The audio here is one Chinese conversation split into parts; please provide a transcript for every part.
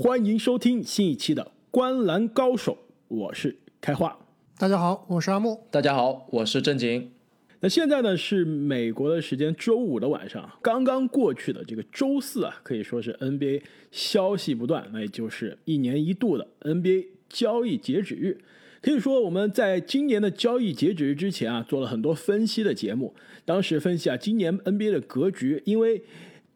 欢迎收听新一期的《观篮高手》，我是开化。大家好，我是阿木。大家好，我是正经。那现在呢是美国的时间周五的晚上，刚刚过去的这个周四啊，可以说是 NBA 消息不断，那也就是一年一度的 NBA 交易截止日。可以说我们在今年的交易截止日之前啊，做了很多分析的节目。当时分析啊，今年 NBA 的格局，因为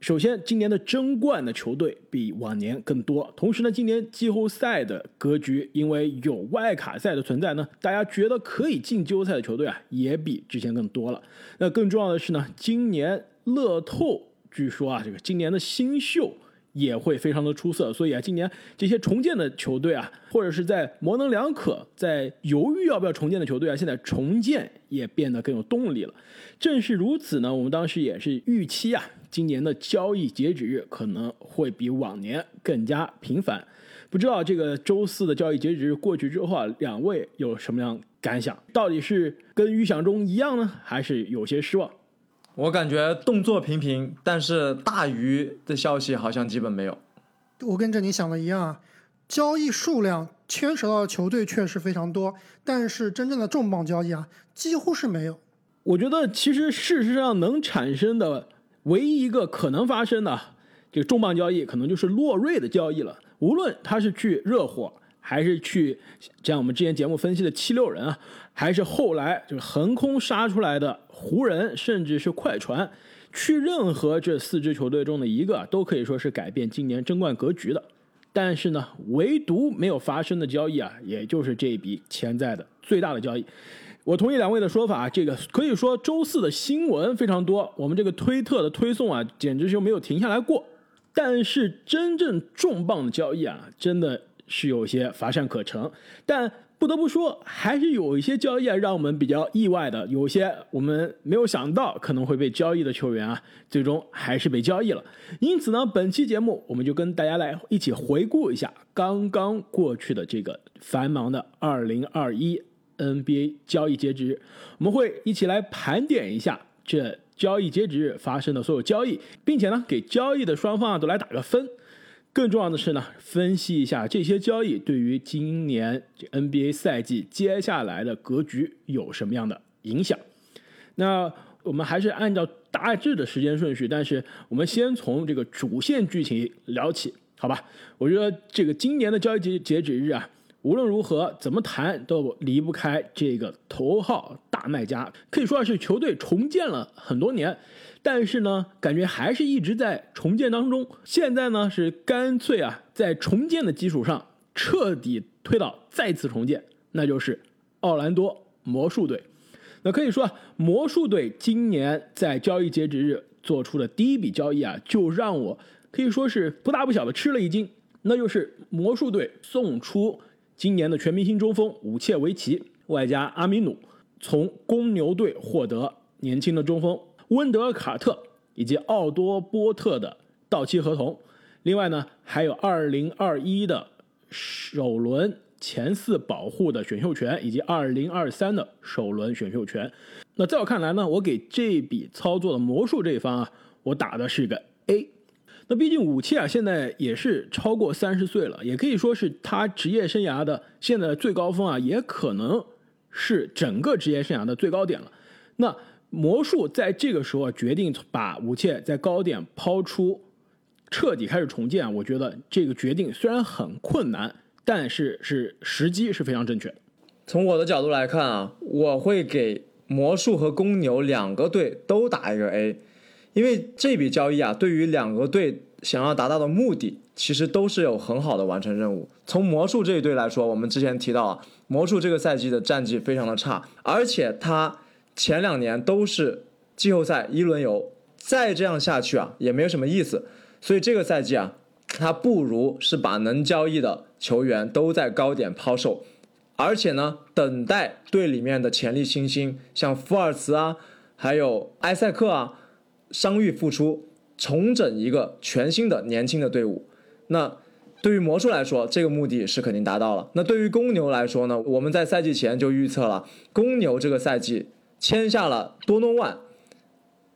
首先今年的争冠的球队比往年更多，同时呢，今年季后赛的格局，因为有外卡赛的存在呢，大家觉得可以进季后赛的球队啊，也比之前更多了。那更重要的是呢，今年乐透据说啊，这个今年的新秀。也会非常的出色，所以啊，今年这些重建的球队啊，或者是在模棱两可、在犹豫要不要重建的球队啊，现在重建也变得更有动力了。正是如此呢，我们当时也是预期啊，今年的交易截止日可能会比往年更加频繁。不知道这个周四的交易截止日过去之后啊，两位有什么样感想？到底是跟预想中一样呢，还是有些失望？我感觉动作频频，但是大鱼的消息好像基本没有。我跟着你想的一样啊，交易数量牵扯到的球队确实非常多，但是真正的重磅交易啊，几乎是没有。我觉得其实事实上能产生的唯一一个可能发生的这个重磅交易，可能就是洛瑞的交易了。无论他是去热火，还是去像我们之前节目分析的七六人啊，还是后来就是横空杀出来的。湖人甚至是快船，去任何这四支球队中的一个，都可以说是改变今年争冠格局的。但是呢，唯独没有发生的交易啊，也就是这一笔潜在的最大的交易。我同意两位的说法，这个可以说周四的新闻非常多，我们这个推特的推送啊，简直就没有停下来过。但是真正重磅的交易啊，真的是有些乏善可陈。但不得不说，还是有一些交易啊，让我们比较意外的。有些我们没有想到可能会被交易的球员啊，最终还是被交易了。因此呢，本期节目我们就跟大家来一起回顾一下刚刚过去的这个繁忙的2021 NBA 交易截止日。我们会一起来盘点一下这交易截止日发生的所有交易，并且呢，给交易的双方啊都来打个分。更重要的是呢，分析一下这些交易对于今年这 NBA 赛季接下来的格局有什么样的影响。那我们还是按照大致的时间顺序，但是我们先从这个主线剧情聊起，好吧？我觉得这个今年的交易截截止日啊，无论如何怎么谈都离不开这个头号大卖家，可以说是球队重建了很多年。但是呢，感觉还是一直在重建当中。现在呢，是干脆啊，在重建的基础上彻底推倒再次重建，那就是奥兰多魔术队。那可以说，魔术队今年在交易截止日做出的第一笔交易啊，就让我可以说是不大不小的吃了一惊。那就是魔术队送出今年的全明星中锋武切维奇，外加阿米努，从公牛队获得年轻的中锋。温德尔·卡特以及奥多波特的到期合同，另外呢还有2021的首轮前四保护的选秀权，以及2023的首轮选秀权。那在我看来呢，我给这笔操作的魔术这一方啊，我打的是一个 A。那毕竟武器啊，现在也是超过三十岁了，也可以说是他职业生涯的现在的最高峰啊，也可能是整个职业生涯的最高点了。那。魔术在这个时候决定把武切在高点抛出，彻底开始重建。我觉得这个决定虽然很困难，但是是时机是非常正确的。从我的角度来看啊，我会给魔术和公牛两个队都打一个 A，因为这笔交易啊，对于两个队想要达到的目的，其实都是有很好的完成任务。从魔术这一队来说，我们之前提到啊，魔术这个赛季的战绩非常的差，而且他。前两年都是季后赛一轮游，再这样下去啊，也没有什么意思。所以这个赛季啊，他不如是把能交易的球员都在高点抛售，而且呢，等待队里面的潜力新星，像福尔茨啊，还有埃塞克啊，伤愈复出，重整一个全新的年轻的队伍。那对于魔术来说，这个目的是肯定达到了。那对于公牛来说呢，我们在赛季前就预测了，公牛这个赛季。签下了多诺万，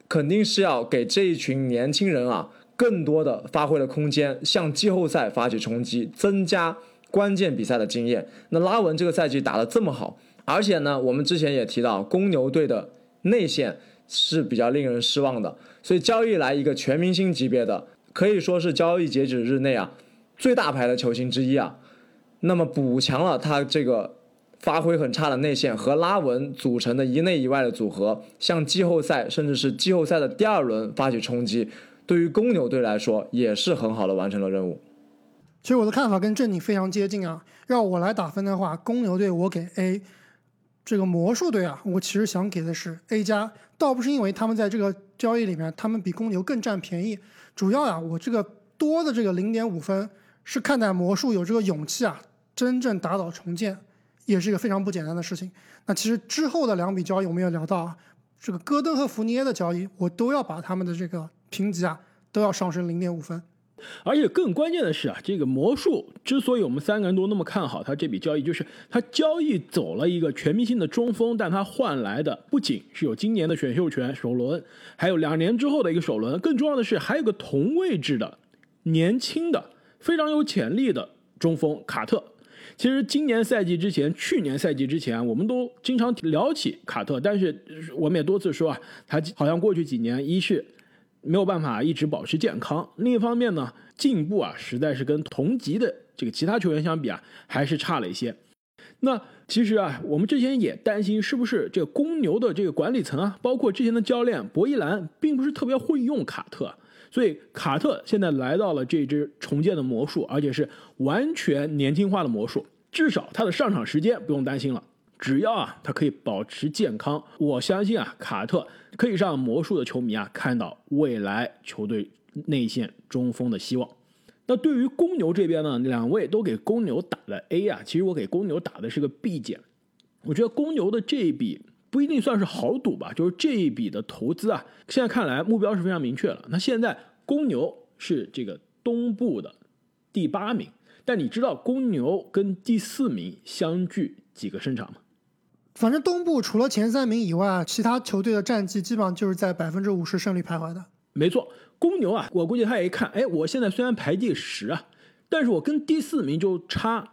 肯定是要给这一群年轻人啊更多的发挥的空间，向季后赛发起冲击，增加关键比赛的经验。那拉文这个赛季打得这么好，而且呢，我们之前也提到公牛队的内线是比较令人失望的，所以交易来一个全明星级别的，可以说是交易截止日内啊最大牌的球星之一啊。那么补强了他这个发挥很差的内线和拉文组成的一内一外的组合，向季后赛甚至是季后赛的第二轮发起冲击。对于公牛队来说，也是很好的完成了任务。其实我的看法跟正你非常接近啊。让我来打分的话，公牛队我给 A，这个魔术队啊，我其实想给的是 A 加，倒不是因为他们在这个交易里面他们比公牛更占便宜，主要啊，我这个多的这个零点五分是看待魔术有这个勇气啊，真正打倒重建，也是一个非常不简单的事情。那其实之后的两笔交易我们也聊到啊，这个戈登和福尼耶的交易，我都要把他们的这个。评级啊都要上升零点五分，而且更关键的是啊，这个魔术之所以我们三个人都那么看好他这笔交易，就是他交易走了一个全明星的中锋，但他换来的不仅是有今年的选秀权首轮，还有两年之后的一个首轮，更重要的是还有个同位置的年轻的非常有潜力的中锋卡特。其实今年赛季之前，去年赛季之前，我们都经常聊起卡特，但是我们也多次说啊，他好像过去几年一是。没有办法一直保持健康。另一方面呢，进步啊，实在是跟同级的这个其他球员相比啊，还是差了一些。那其实啊，我们之前也担心是不是这公牛的这个管理层啊，包括之前的教练博伊兰，并不是特别会用卡特。所以卡特现在来到了这支重建的魔术，而且是完全年轻化的魔术，至少他的上场时间不用担心了。只要啊，他可以保持健康，我相信啊，卡特可以让魔术的球迷啊看到未来球队内线中锋的希望。那对于公牛这边呢，两位都给公牛打了 A 啊，其实我给公牛打的是个 B 减。我觉得公牛的这一笔不一定算是豪赌吧，就是这一笔的投资啊，现在看来目标是非常明确了。那现在公牛是这个东部的第八名，但你知道公牛跟第四名相距几个胜场吗？反正东部除了前三名以外，其他球队的战绩基本上就是在百分之五十胜率徘徊的。没错，公牛啊，我估计他也一看，哎，我现在虽然排第十啊，但是我跟第四名就差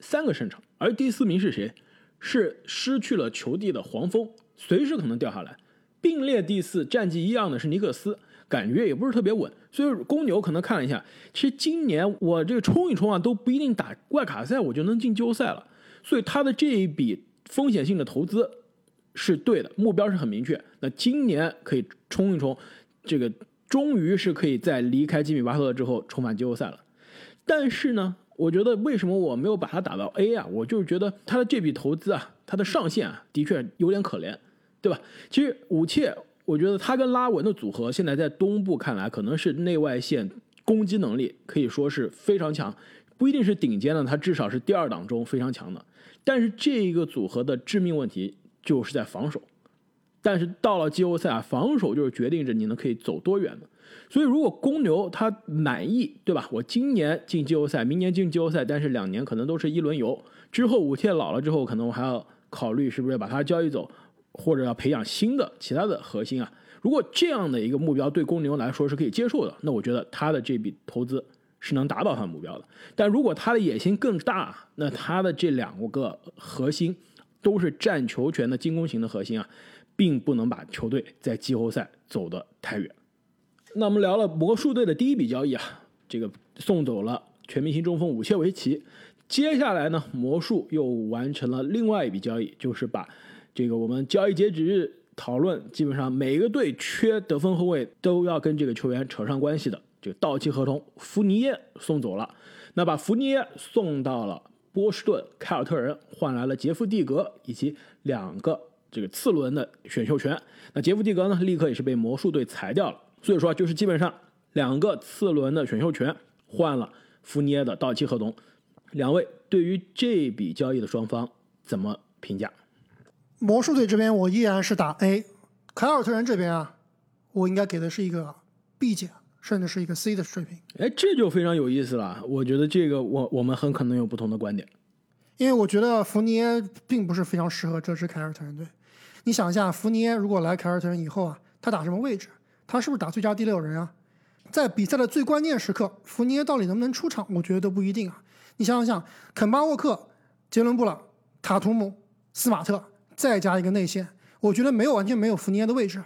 三个胜场，而第四名是谁？是失去了球帝的黄蜂，随时可能掉下来。并列第四，战绩一样的是尼克斯，感觉也不是特别稳。所以公牛可能看了一下，其实今年我这个冲一冲啊，都不一定打外卡赛我就能进季后赛了。所以他的这一笔。风险性的投资是对的，目标是很明确。那今年可以冲一冲，这个终于是可以在离开吉米巴特勒之后重返季后赛了。但是呢，我觉得为什么我没有把他打到 A 啊？我就是觉得他的这笔投资啊，他的上限啊，的确有点可怜，对吧？其实武切，我觉得他跟拉文的组合，现在在东部看来，可能是内外线攻击能力可以说是非常强，不一定是顶尖的，他至少是第二档中非常强的。但是这一个组合的致命问题就是在防守，但是到了季后赛啊，防守就是决定着你能可以走多远的。所以如果公牛他满意，对吧？我今年进季后赛，明年进季后赛，但是两年可能都是一轮游。之后武切老了之后，可能我还要考虑是不是把他交易走，或者要培养新的其他的核心啊。如果这样的一个目标对公牛来说是可以接受的，那我觉得他的这笔投资。是能达到他的目标的，但如果他的野心更大，那他的这两个核心都是占球权的进攻型的核心啊，并不能把球队在季后赛走得太远。那我们聊了魔术队的第一笔交易啊，这个送走了全明星中锋武切维奇。接下来呢，魔术又完成了另外一笔交易，就是把这个我们交易截止日讨论，基本上每个队缺得分后卫都要跟这个球员扯上关系的。这个到期合同，福尼耶送走了，那把福尼耶送到了波士顿凯尔特人，换来了杰夫蒂格以及两个这个次轮的选秀权。那杰夫蒂格呢，立刻也是被魔术队裁掉了。所以说，就是基本上两个次轮的选秀权换了福尼耶的到期合同。两位对于这笔交易的双方怎么评价？魔术队这边我依然是打 A，凯尔特人这边啊，我应该给的是一个 B 减。甚至是一个 C 的水平，哎，这就非常有意思了。我觉得这个我我们很可能有不同的观点，因为我觉得福尼耶并不是非常适合这支凯尔特人队。你想一下，福尼耶如果来凯尔特人以后啊，他打什么位置？他是不是打最佳第六人啊？在比赛的最关键时刻，福尼耶到底能不能出场，我觉得都不一定啊。你想想想，肯巴沃克、杰伦布朗、塔图姆、斯马特，再加一个内线，我觉得没有完全没有福尼耶的位置。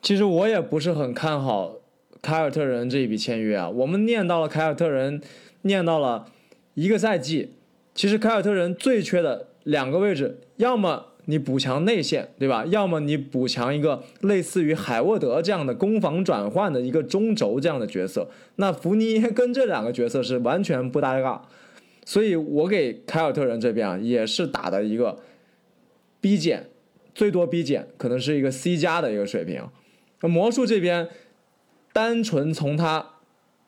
其实我也不是很看好凯尔特人这一笔签约啊。我们念到了凯尔特人，念到了一个赛季，其实凯尔特人最缺的两个位置，要么你补强内线，对吧？要么你补强一个类似于海沃德这样的攻防转换的一个中轴这样的角色。那福尼耶 跟这两个角色是完全不搭嘎，所以我给凯尔特人这边啊，也是打的一个 B 减，最多 B 减，可能是一个 C 加的一个水平。那魔术这边，单纯从它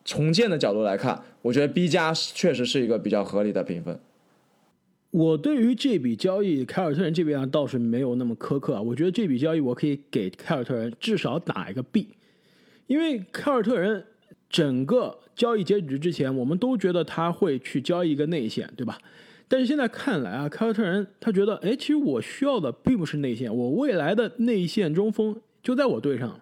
重建的角度来看，我觉得 B 加确实是一个比较合理的评分。我对于这笔交易，凯尔特人这边倒是没有那么苛刻啊。我觉得这笔交易我可以给凯尔特人至少打一个 B，因为凯尔特人整个交易截止之前，我们都觉得他会去交易一个内线，对吧？但是现在看来啊，凯尔特人他觉得，哎，其实我需要的并不是内线，我未来的内线中锋就在我队上了，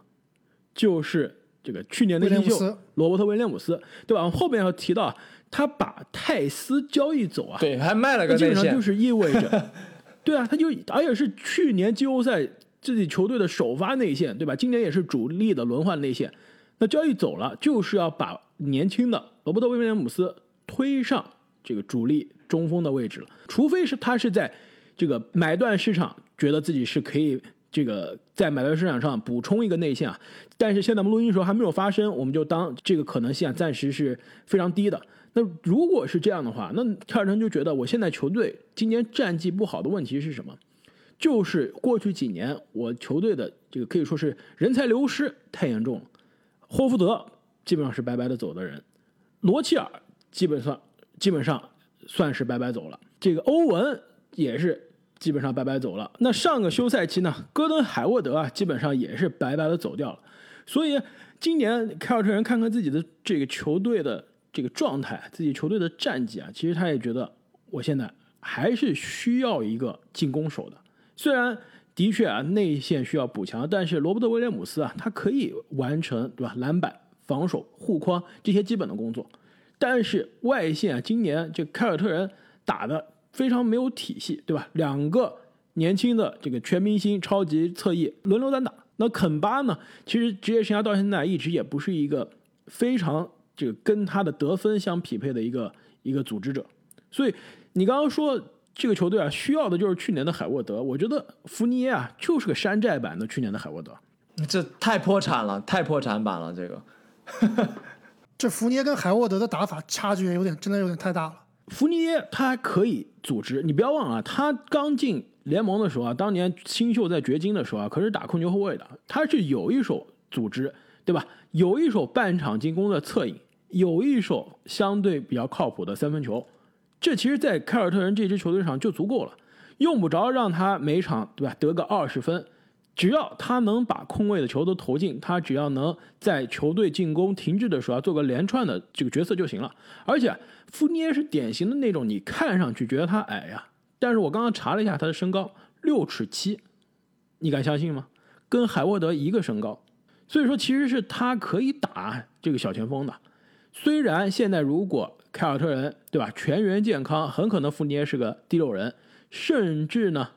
就是这个去年的新秀罗伯特威廉姆斯，对吧？后面要提到。他把泰斯交易走啊？对，还卖了个基本上就是意味着，对啊，他就而且是去年季后赛自己球队的首发内线，对吧？今年也是主力的轮换内线。那交易走了，就是要把年轻的罗伯特威廉姆斯推上这个主力中锋的位置了。除非是他是在这个买断市场觉得自己是可以这个在买卖市场上补充一个内线啊。但是现在我们录音的时候还没有发生，我们就当这个可能性啊暂时是非常低的。那如果是这样的话，那凯尔特人就觉得我现在球队今年战绩不好的问题是什么？就是过去几年我球队的这个可以说是人才流失太严重了。霍福德基本上是白白的走的人，罗齐尔基本上基本上算是白白走了，这个欧文也是基本上白白走了。那上个休赛期呢，戈登海沃德啊基本上也是白白的走掉了。所以今年凯尔特人看看自己的这个球队的。这个状态，自己球队的战绩啊，其实他也觉得，我现在还是需要一个进攻手的。虽然的确啊，内线需要补强，但是罗伯特威廉姆斯啊，他可以完成对吧？篮板、防守、护框这些基本的工作。但是外线啊，今年这凯尔特人打的非常没有体系，对吧？两个年轻的这个全明星超级侧翼轮流单打。那肯巴呢，其实职业生涯到现在一直也不是一个非常。这个跟他的得分相匹配的一个一个组织者，所以你刚刚说这个球队啊，需要的就是去年的海沃德。我觉得福尼耶啊，就是个山寨版的去年的海沃德，这太破产了，太破产版了。这个，这福尼耶跟海沃德的打法差距有点，真的有点太大了。福尼耶他还可以组织，你不要忘了，他刚进联盟的时候啊，当年新秀在掘金的时候啊，可是打控球后卫的，他是有一手组织，对吧？有一手半场进攻的策应。有一手相对比较靠谱的三分球，这其实，在凯尔特人这支球队上就足够了，用不着让他每场对吧得个二十分，只要他能把空位的球都投进，他只要能在球队进攻停滞的时候做个连串的这个角色就行了。而且福尼耶是典型的那种你看上去觉得他矮呀，但是我刚刚查了一下他的身高六尺七，你敢相信吗？跟海沃德一个身高，所以说其实是他可以打这个小前锋的。虽然现在如果凯尔特人对吧全员健康，很可能福尼耶是个第六人，甚至呢，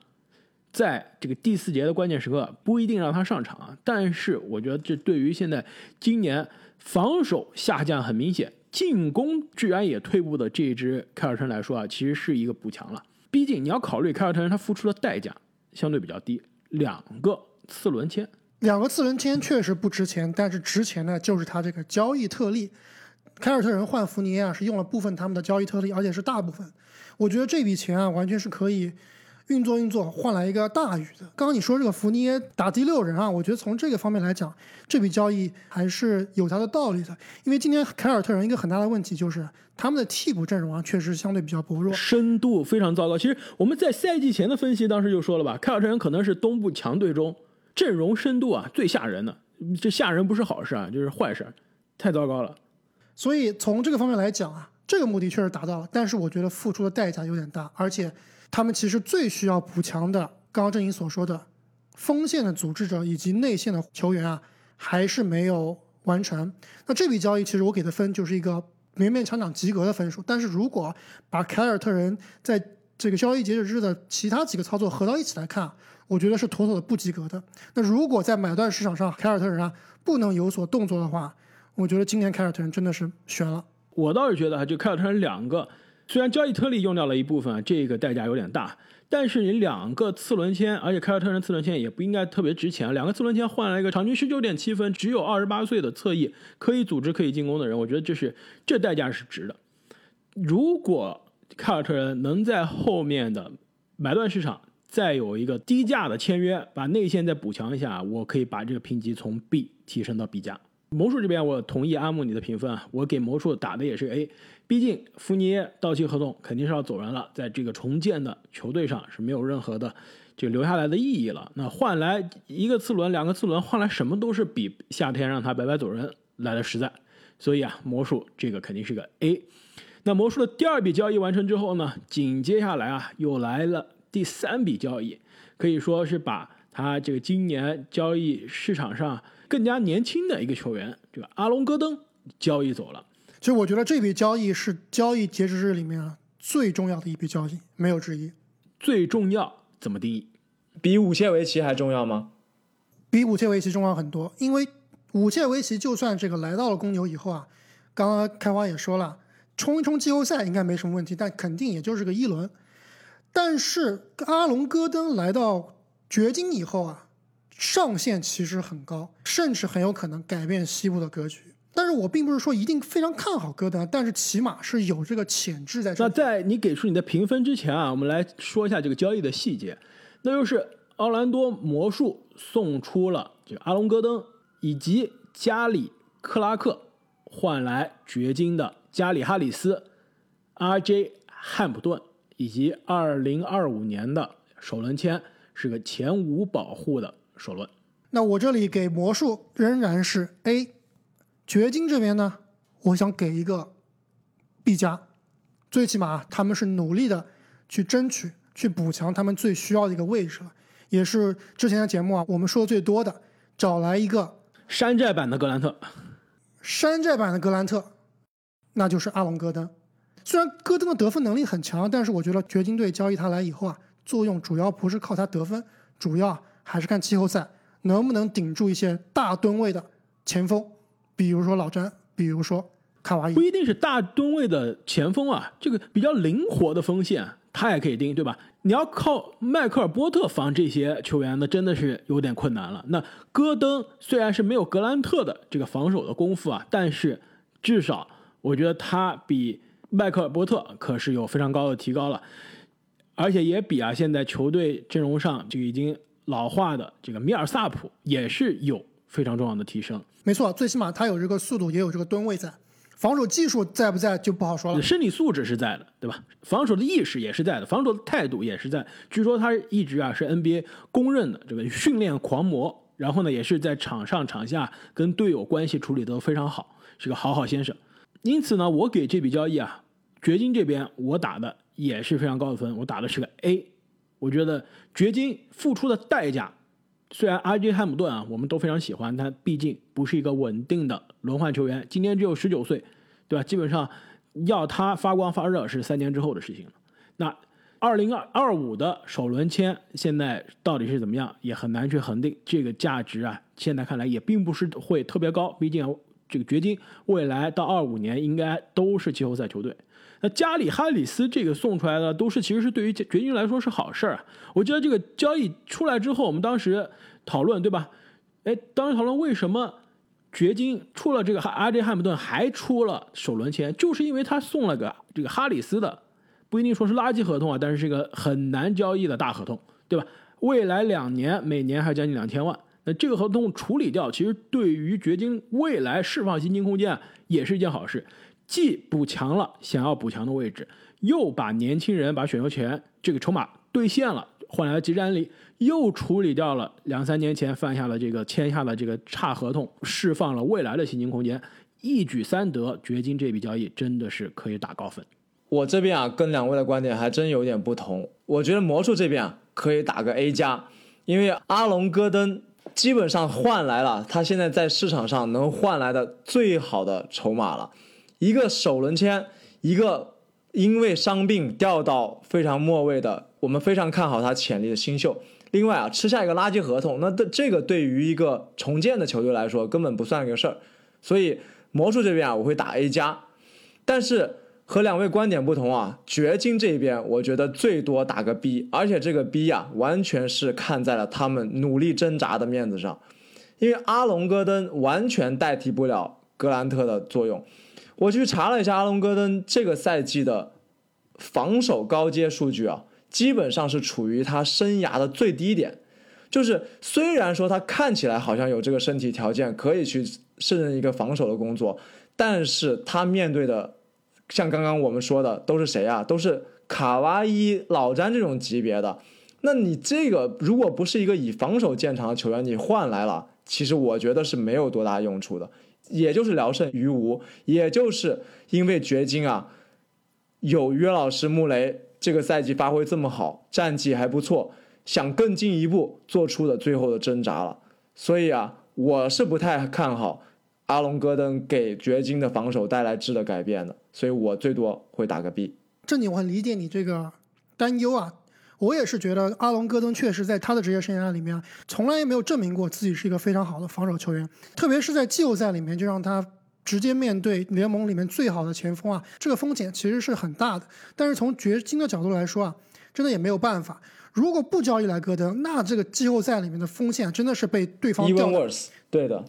在这个第四节的关键时刻不一定让他上场啊。但是我觉得这对于现在今年防守下降很明显，进攻居然也退步的这一支凯尔特人来说啊，其实是一个补强了。毕竟你要考虑凯尔特人他付出的代价相对比较低，两个次轮签，两个次轮签确实不值钱，但是值钱的就是他这个交易特例。凯尔特人换福尼耶啊，是用了部分他们的交易特例，而且是大部分。我觉得这笔钱啊，完全是可以运作运作，换来一个大鱼的。刚刚你说这个福尼耶打第六人啊，我觉得从这个方面来讲，这笔交易还是有它的道理的。因为今天凯尔特人一个很大的问题就是他们的替补阵容啊，确实相对比较薄弱，深度非常糟糕。其实我们在赛季前的分析当时就说了吧，凯尔特人可能是东部强队中阵容深度啊最吓人的。这吓人不是好事啊，就是坏事，太糟糕了。所以从这个方面来讲啊，这个目的确实达到了，但是我觉得付出的代价有点大，而且他们其实最需要补强的，刚刚郑颖所说的锋线的组织者以及内线的球员啊，还是没有完成。那这笔交易其实我给的分就是一个勉勉强强及格的分数。但是如果把凯尔特人在这个交易截止日的其他几个操作合到一起来看，我觉得是妥妥的不及格的。那如果在买断市场上凯尔特人啊不能有所动作的话，我觉得今年凯尔特人真的是悬了。我倒是觉得哈，就凯尔特人两个，虽然交易特例用掉了一部分，这个代价有点大，但是你两个次轮签，而且凯尔特人次轮签也不应该特别值钱，两个次轮签换来一个场均十九点七分，只有二十八岁的侧翼，可以组织可以进攻的人，我觉得这是这代价是值的。如果凯尔特人能在后面的买断市场再有一个低价的签约，把内线再补强一下，我可以把这个评级从 B 提升到 B 加。魔术这边，我同意阿木你的评分啊，我给魔术打的也是 A，毕竟福尼耶到期合同肯定是要走人了，在这个重建的球队上是没有任何的这个留下来的意义了。那换来一个次轮、两个次轮，换来什么都是比夏天让他白白走人来的实在。所以啊，魔术这个肯定是个 A。那魔术的第二笔交易完成之后呢，紧接下来啊，又来了第三笔交易，可以说是把他这个今年交易市场上。更加年轻的一个球员，这个阿隆戈登交易走了。其实我觉得这笔交易是交易截止日里面啊最重要的一笔交易，没有之一。最重要怎么定义？比五切维奇还重要吗？比五切维奇重要很多，因为五切维奇就算这个来到了公牛以后啊，刚刚开花也说了，冲一冲季后赛应该没什么问题，但肯定也就是个一轮。但是阿隆戈登来到掘金以后啊。上限其实很高，甚至很有可能改变西部的格局。但是我并不是说一定非常看好戈登，但是起码是有这个潜质在。那在你给出你的评分之前啊，我们来说一下这个交易的细节。那就是奥兰多魔术送出了这个阿隆戈登以及加里克拉克，换来掘金的加里哈里斯、RJ 汉普顿以及2025年的首轮签，是个前五保护的。首轮，那我这里给魔术仍然是 A，掘金这边呢，我想给一个 B 加，最起码他们是努力的去争取、去补强他们最需要的一个位置了，也是之前的节目啊我们说的最多的，找来一个山寨版的格兰特，山寨版的格兰特，那就是阿隆戈登。虽然戈登的得分能力很强，但是我觉得掘金队交易他来以后啊，作用主要不是靠他得分，主要。还是看季后赛能不能顶住一些大吨位的前锋，比如说老詹，比如说卡哇伊。不一定是大吨位的前锋啊，这个比较灵活的锋线他也可以盯，对吧？你要靠迈克尔波特防这些球员，那真的是有点困难了。那戈登虽然是没有格兰特的这个防守的功夫啊，但是至少我觉得他比迈克尔波特可是有非常高的提高了，而且也比啊现在球队阵容上就已经。老化的这个米尔萨普也是有非常重要的提升，没错，最起码他有这个速度，也有这个吨位在，防守技术在不在就不好说了。身体素质是在的，对吧？防守的意识也是在的，防守的态度也是在。据说他一直啊是 NBA 公认的这个训练狂魔，然后呢也是在场上场下跟队友关系处理得非常好，是个好好先生。因此呢，我给这笔交易啊，掘金这边我打的也是非常高的分，我打的是个 A。我觉得掘金付出的代价，虽然 RJ 汉姆顿啊，我们都非常喜欢，他毕竟不是一个稳定的轮换球员，今年只有十九岁，对吧？基本上要他发光发热是三年之后的事情了。那二零二二五的首轮签现在到底是怎么样，也很难去恒定。这个价值啊，现在看来也并不是会特别高，毕竟这个掘金未来到二五年应该都是季后赛球队。那加里哈里斯这个送出来的都是，其实是对于掘金来说是好事儿啊。我记得这个交易出来之后，我们当时讨论，对吧？哎，当时讨论为什么掘金出了这个阿 J 汉姆顿，还出了首轮签，就是因为他送了个这个哈里斯的，不一定说是垃圾合同啊，但是是一个很难交易的大合同，对吧？未来两年每年还将近两千万，那这个合同处理掉，其实对于掘金未来释放薪金空间也是一件好事。既补强了想要补强的位置，又把年轻人把选秀权这个筹码兑现了，换来了集战力，又处理掉了两三年前犯下的这个签下的这个差合同，释放了未来的薪金空间，一举三得，掘金这笔交易真的是可以打高分。我这边啊，跟两位的观点还真有点不同。我觉得魔术这边啊，可以打个 A 加，因为阿隆戈登基本上换来了他现在在市场上能换来的最好的筹码了，一个首轮签，一个因为伤病掉到非常末位的，我们非常看好他潜力的新秀。另外啊，吃下一个垃圾合同，那这这个对于一个重建的球队来说根本不算一个事儿。所以魔术这边啊，我会打 A 加，但是。和两位观点不同啊，掘金这边我觉得最多打个 B，而且这个 B 呀，完全是看在了他们努力挣扎的面子上，因为阿隆戈登完全代替不了格兰特的作用。我去查了一下阿隆戈登这个赛季的防守高阶数据啊，基本上是处于他生涯的最低点。就是虽然说他看起来好像有这个身体条件可以去胜任一个防守的工作，但是他面对的。像刚刚我们说的都是谁啊？都是卡哇伊、老詹这种级别的。那你这个如果不是一个以防守见长的球员，你换来了，其实我觉得是没有多大用处的，也就是聊胜于无。也就是因为掘金啊，有约老师穆雷这个赛季发挥这么好，战绩还不错，想更进一步做出的最后的挣扎了。所以啊，我是不太看好。阿隆戈登给掘金的防守带来质的改变的，所以我最多会打个 B。这里我很理解你这个担忧啊，我也是觉得阿隆戈登确实在他的职业生涯里面，从来也没有证明过自己是一个非常好的防守球员，特别是在季后赛里面就让他直接面对联盟里面最好的前锋啊，这个风险其实是很大的。但是从掘金的角度来说啊，真的也没有办法。如果不交易来戈登，那这个季后赛里面的锋线真的是被对方 even worse。对的。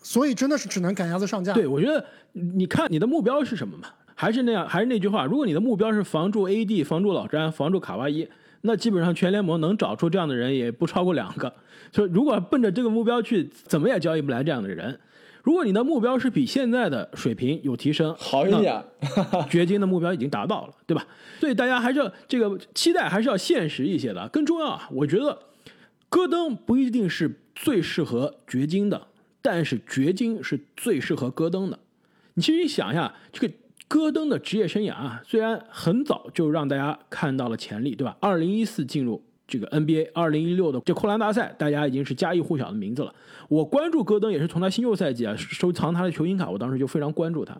所以真的是只能赶鸭子上架。对，我觉得你看你的目标是什么嘛？还是那样，还是那句话，如果你的目标是防住 AD、防住老詹、防住卡哇伊，那基本上全联盟能找出这样的人也不超过两个。所以如果奔着这个目标去，怎么也交易不来这样的人。如果你的目标是比现在的水平有提升，好一点，掘金的目标已经达到了，对吧？所以大家还是要这个期待还是要现实一些的。更重要啊，我觉得戈登不一定是最适合掘金的。但是掘金是最适合戈登的。你其实你想一下，这个戈登的职业生涯啊，虽然很早就让大家看到了潜力，对吧？二零一四进入这个 NBA，二零一六的这扣篮大赛，大家已经是家喻户晓的名字了。我关注戈登也是从他新秀赛季啊，收藏他的球星卡，我当时就非常关注他。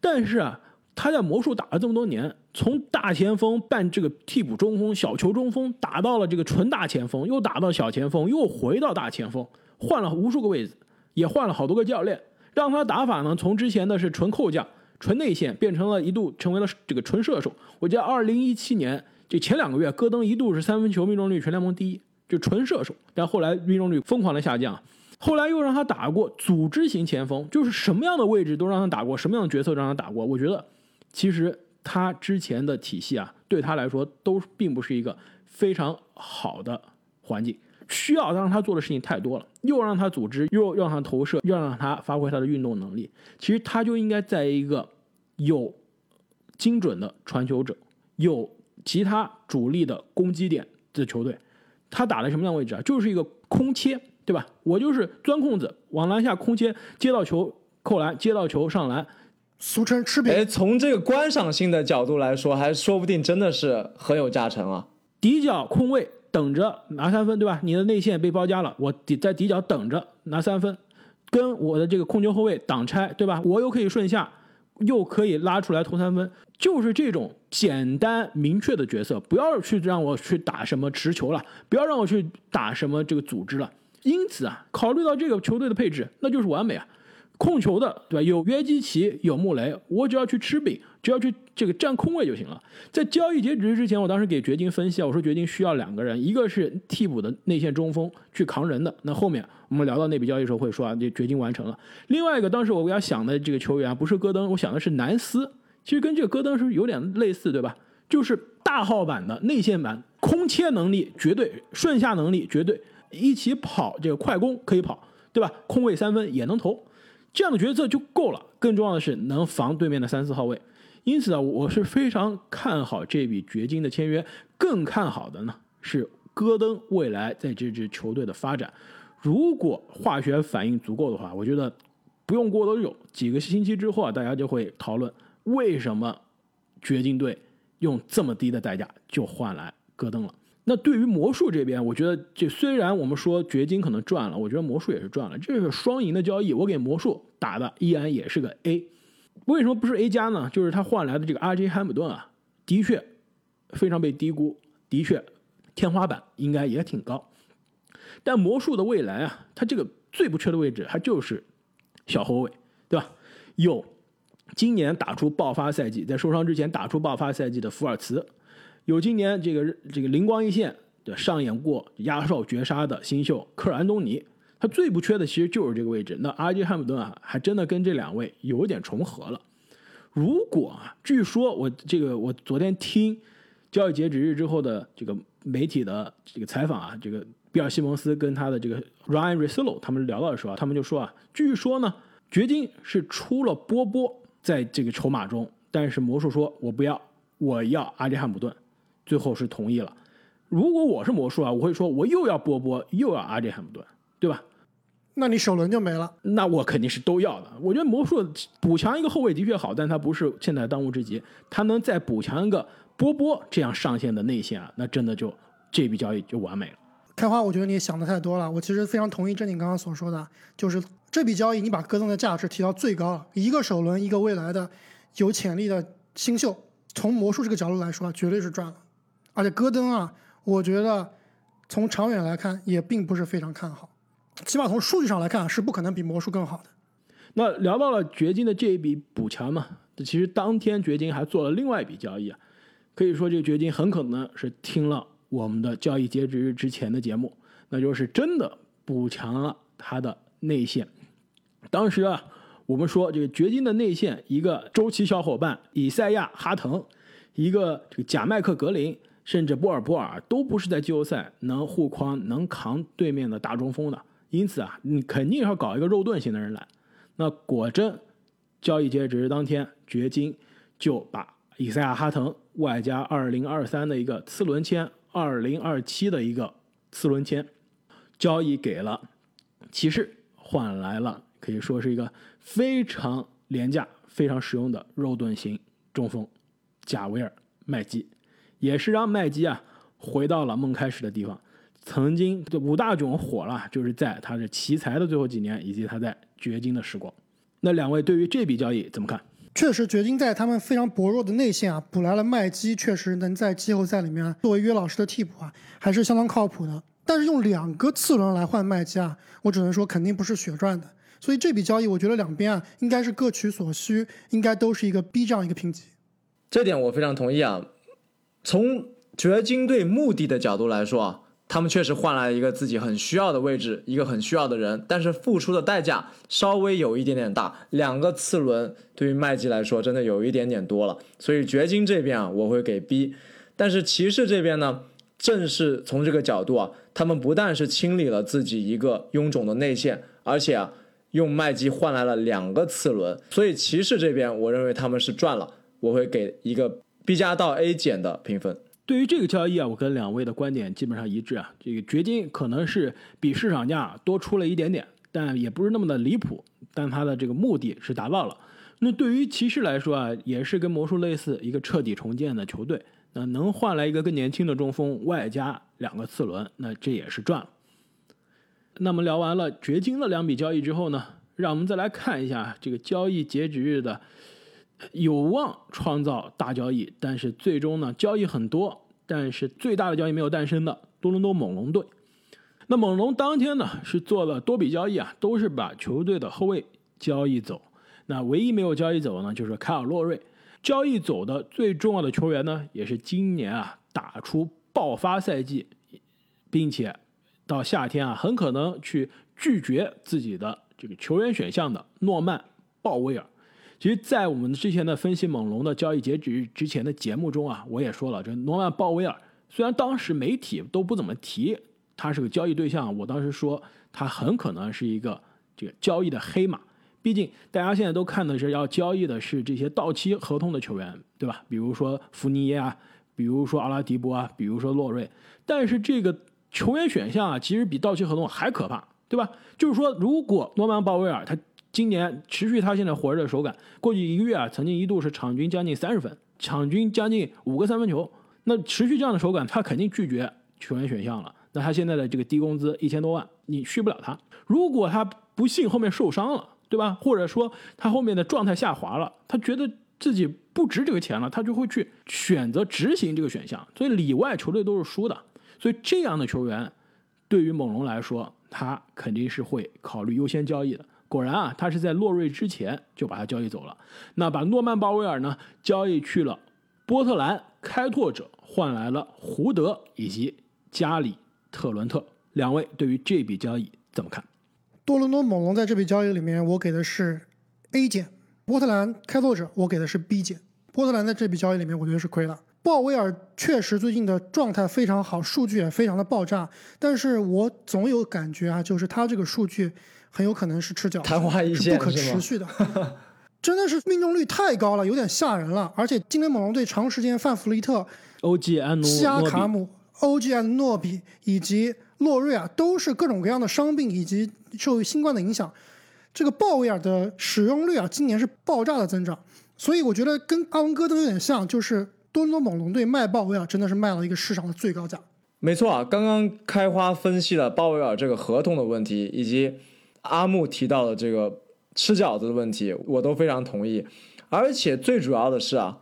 但是啊，他在魔术打了这么多年，从大前锋扮这个替补中锋、小球中锋，打到了这个纯大前锋，又打到小前锋，又回到大前锋，换了无数个位置。也换了好多个教练，让他打法呢，从之前的是纯扣将、纯内线，变成了一度成为了这个纯射手。我记得二零一七年就前两个月，戈登一度是三分球命中率全联盟第一，就纯射手。但后来命中率疯狂的下降，后来又让他打过组织型前锋，就是什么样的位置都让他打过，什么样的角色让他打过。我觉得其实他之前的体系啊，对他来说都并不是一个非常好的环境。需要让他做的事情太多了，又让他组织，又让他投射，又让他发挥他的运动能力。其实他就应该在一个有精准的传球者、有其他主力的攻击点的球队。他打的什么样位置啊？就是一个空切，对吧？我就是钻空子往篮下空切，接到球扣篮，接到球上篮，俗称吃饼。哎，从这个观赏性的角度来说，还说不定真的是很有加成啊。底角空位。等着拿三分，对吧？你的内线被包夹了，我底在底角等着拿三分，跟我的这个控球后卫挡拆，对吧？我又可以顺下，又可以拉出来投三分，就是这种简单明确的角色。不要去让我去打什么持球了，不要让我去打什么这个组织了。因此啊，考虑到这个球队的配置，那就是完美啊。控球的，对吧？有约基奇，有穆雷，我只要去吃饼，只要去这个占空位就行了。在交易截止之前，我当时给掘金分析啊，我说掘金需要两个人，一个是替补的内线中锋去扛人的。那后面我们聊到那笔交易时候会说啊，这掘金完成了。另外一个，当时我给他想的这个球员啊不是戈登，我想的是南斯，其实跟这个戈登是有点类似，对吧？就是大号版的内线版，空切能力绝对，顺下能力绝对，一起跑这个快攻可以跑，对吧？空位三分也能投。这样的角色就够了，更重要的是能防对面的三四号位。因此啊，我是非常看好这笔掘金的签约，更看好的呢是戈登未来在这支球队的发展。如果化学反应足够的话，我觉得不用过多久，几个星期之后啊，大家就会讨论为什么掘金队用这么低的代价就换来戈登了。那对于魔术这边，我觉得这虽然我们说掘金可能赚了，我觉得魔术也是赚了，这是双赢的交易。我给魔术打的依然也是个 A，为什么不是 A 加呢？就是他换来的这个 RJ 汉姆顿啊，的确非常被低估，的确天花板应该也挺高。但魔术的未来啊，他这个最不缺的位置，他就是小后卫，对吧？有今年打出爆发赛季，在受伤之前打出爆发赛季的福尔茨。有今年这个这个灵光一现的上演过压哨绝杀的新秀科尔安东尼，他最不缺的其实就是这个位置。那阿基汉姆顿啊，还真的跟这两位有点重合了。如果啊，据说我这个我昨天听交易截止日之后的这个媒体的这个采访啊，这个比尔西蒙斯跟他的这个 Ryan r i s l o 他们聊到的时候，他们就说啊，据说呢，掘金是出了波波在这个筹码中，但是魔术说我不要，我要阿里汉姆顿。最后是同意了。如果我是魔术啊，我会说我又要波波，又要阿里汉姆顿，对吧？那你首轮就没了。那我肯定是都要的。我觉得魔术补强一个后卫的确好，但他不是现在当务之急。他能再补强一个波波这样上线的内线啊，那真的就这笔交易就完美了。开花，我觉得你想的太多了。我其实非常同意正经刚刚所说的，就是这笔交易你把戈登的价值提到最高了，一个首轮，一个未来的有潜力的新秀。从魔术这个角度来说，绝对是赚了。而且戈登啊，我觉得从长远来看也并不是非常看好，起码从数据上来看是不可能比魔术更好的。那聊到了掘金的这一笔补强嘛，其实当天掘金还做了另外一笔交易啊，可以说这个掘金很可能是听了我们的交易截止日之前的节目，那就是真的补强了他的内线。当时啊，我们说这个掘金的内线一个周琦小伙伴以赛亚哈腾，一个这个贾麦克格林。甚至波尔波尔都不是在季后赛能护框、能扛对面的大中锋的，因此啊，你肯定要搞一个肉盾型的人来。那果真，交易截止日当天，掘金就把以赛亚·哈腾外加二零二三的一个次轮签、二零二七的一个次轮签交易给了骑士，换来了可以说是一个非常廉价、非常实用的肉盾型中锋贾维尔·麦基。也是让麦基啊回到了梦开始的地方。曾经的五大囧火了，就是在他的奇才的最后几年，以及他在掘金的时光。那两位对于这笔交易怎么看？确实，掘金在他们非常薄弱的内线啊，补来了麦基，确实能在季后赛里面作为约老师的替补啊，还是相当靠谱的。但是用两个次轮来换麦基啊，我只能说肯定不是血赚的。所以这笔交易，我觉得两边啊应该是各取所需，应该都是一个 B 这样一个评级。这点我非常同意啊。从掘金队目的的角度来说啊，他们确实换来了一个自己很需要的位置，一个很需要的人，但是付出的代价稍微有一点点大。两个次轮对于麦基来说真的有一点点多了，所以掘金这边啊我会给 B。但是骑士这边呢，正是从这个角度啊，他们不但是清理了自己一个臃肿的内线，而且啊用麦基换来了两个次轮，所以骑士这边我认为他们是赚了，我会给一个。B 加到 A 减的评分。对于这个交易啊，我跟两位的观点基本上一致啊。这个掘金可能是比市场价多出了一点点，但也不是那么的离谱。但它的这个目的是达到了。那对于骑士来说啊，也是跟魔术类似，一个彻底重建的球队。那能换来一个更年轻的中锋，外加两个次轮，那这也是赚了。那么聊完了掘金的两笔交易之后呢，让我们再来看一下这个交易截止日的。有望创造大交易，但是最终呢，交易很多，但是最大的交易没有诞生的多伦多猛龙队。那猛龙当天呢是做了多笔交易啊，都是把球队的后卫交易走。那唯一没有交易走呢，就是凯尔洛瑞。交易走的最重要的球员呢，也是今年啊打出爆发赛季，并且到夏天啊很可能去拒绝自己的这个球员选项的诺曼鲍威尔。其实，在我们之前的分析猛龙的交易截止日之前的节目中啊，我也说了，这诺曼鲍威尔虽然当时媒体都不怎么提他是个交易对象，我当时说他很可能是一个这个交易的黑马。毕竟大家现在都看的是要交易的是这些到期合同的球员，对吧？比如说福尼耶啊，比如说阿拉迪波啊，比如说洛瑞。但是这个球员选项啊，其实比到期合同还可怕，对吧？就是说，如果诺曼鲍威尔他。今年持续他现在火热的手感，过去一个月啊，曾经一度是场均将近三十分，场均将近五个三分球。那持续这样的手感，他肯定拒绝球员选项了。那他现在的这个低工资一千多万，你续不了他。如果他不幸后面受伤了，对吧？或者说他后面的状态下滑了，他觉得自己不值这个钱了，他就会去选择执行这个选项。所以里外球队都是输的。所以这样的球员，对于猛龙来说，他肯定是会考虑优先交易的。果然啊，他是在洛瑞之前就把他交易走了。那把诺曼鲍威尔呢交易去了波特兰开拓者，换来了胡德以及加里特伦特。两位对于这笔交易怎么看？多伦多猛龙在这笔交易里面，我给的是 A 减；波特兰开拓者我给的是 B 减。波特兰在这笔交易里面，我觉得是亏了。鲍威尔确实最近的状态非常好，数据也非常的爆炸，但是我总有感觉啊，就是他这个数据很有可能是吃脚，昙花一是不可持续的，真的是命中率太高了，有点吓人了。而且今年猛龙队长时间范弗利特、欧吉安努西亚卡姆、OG 安诺比以及洛瑞啊，都是各种各样的伤病以及受新冠的影响。这个鲍威尔的使用率啊，今年是爆炸的增长，所以我觉得跟阿文戈登有点像，就是多伦多猛龙队卖鲍威尔真的是卖了一个市场的最高价。没错啊，刚刚开花分析了鲍威尔这个合同的问题，以及阿木提到的这个吃饺子的问题，我都非常同意。而且最主要的是啊，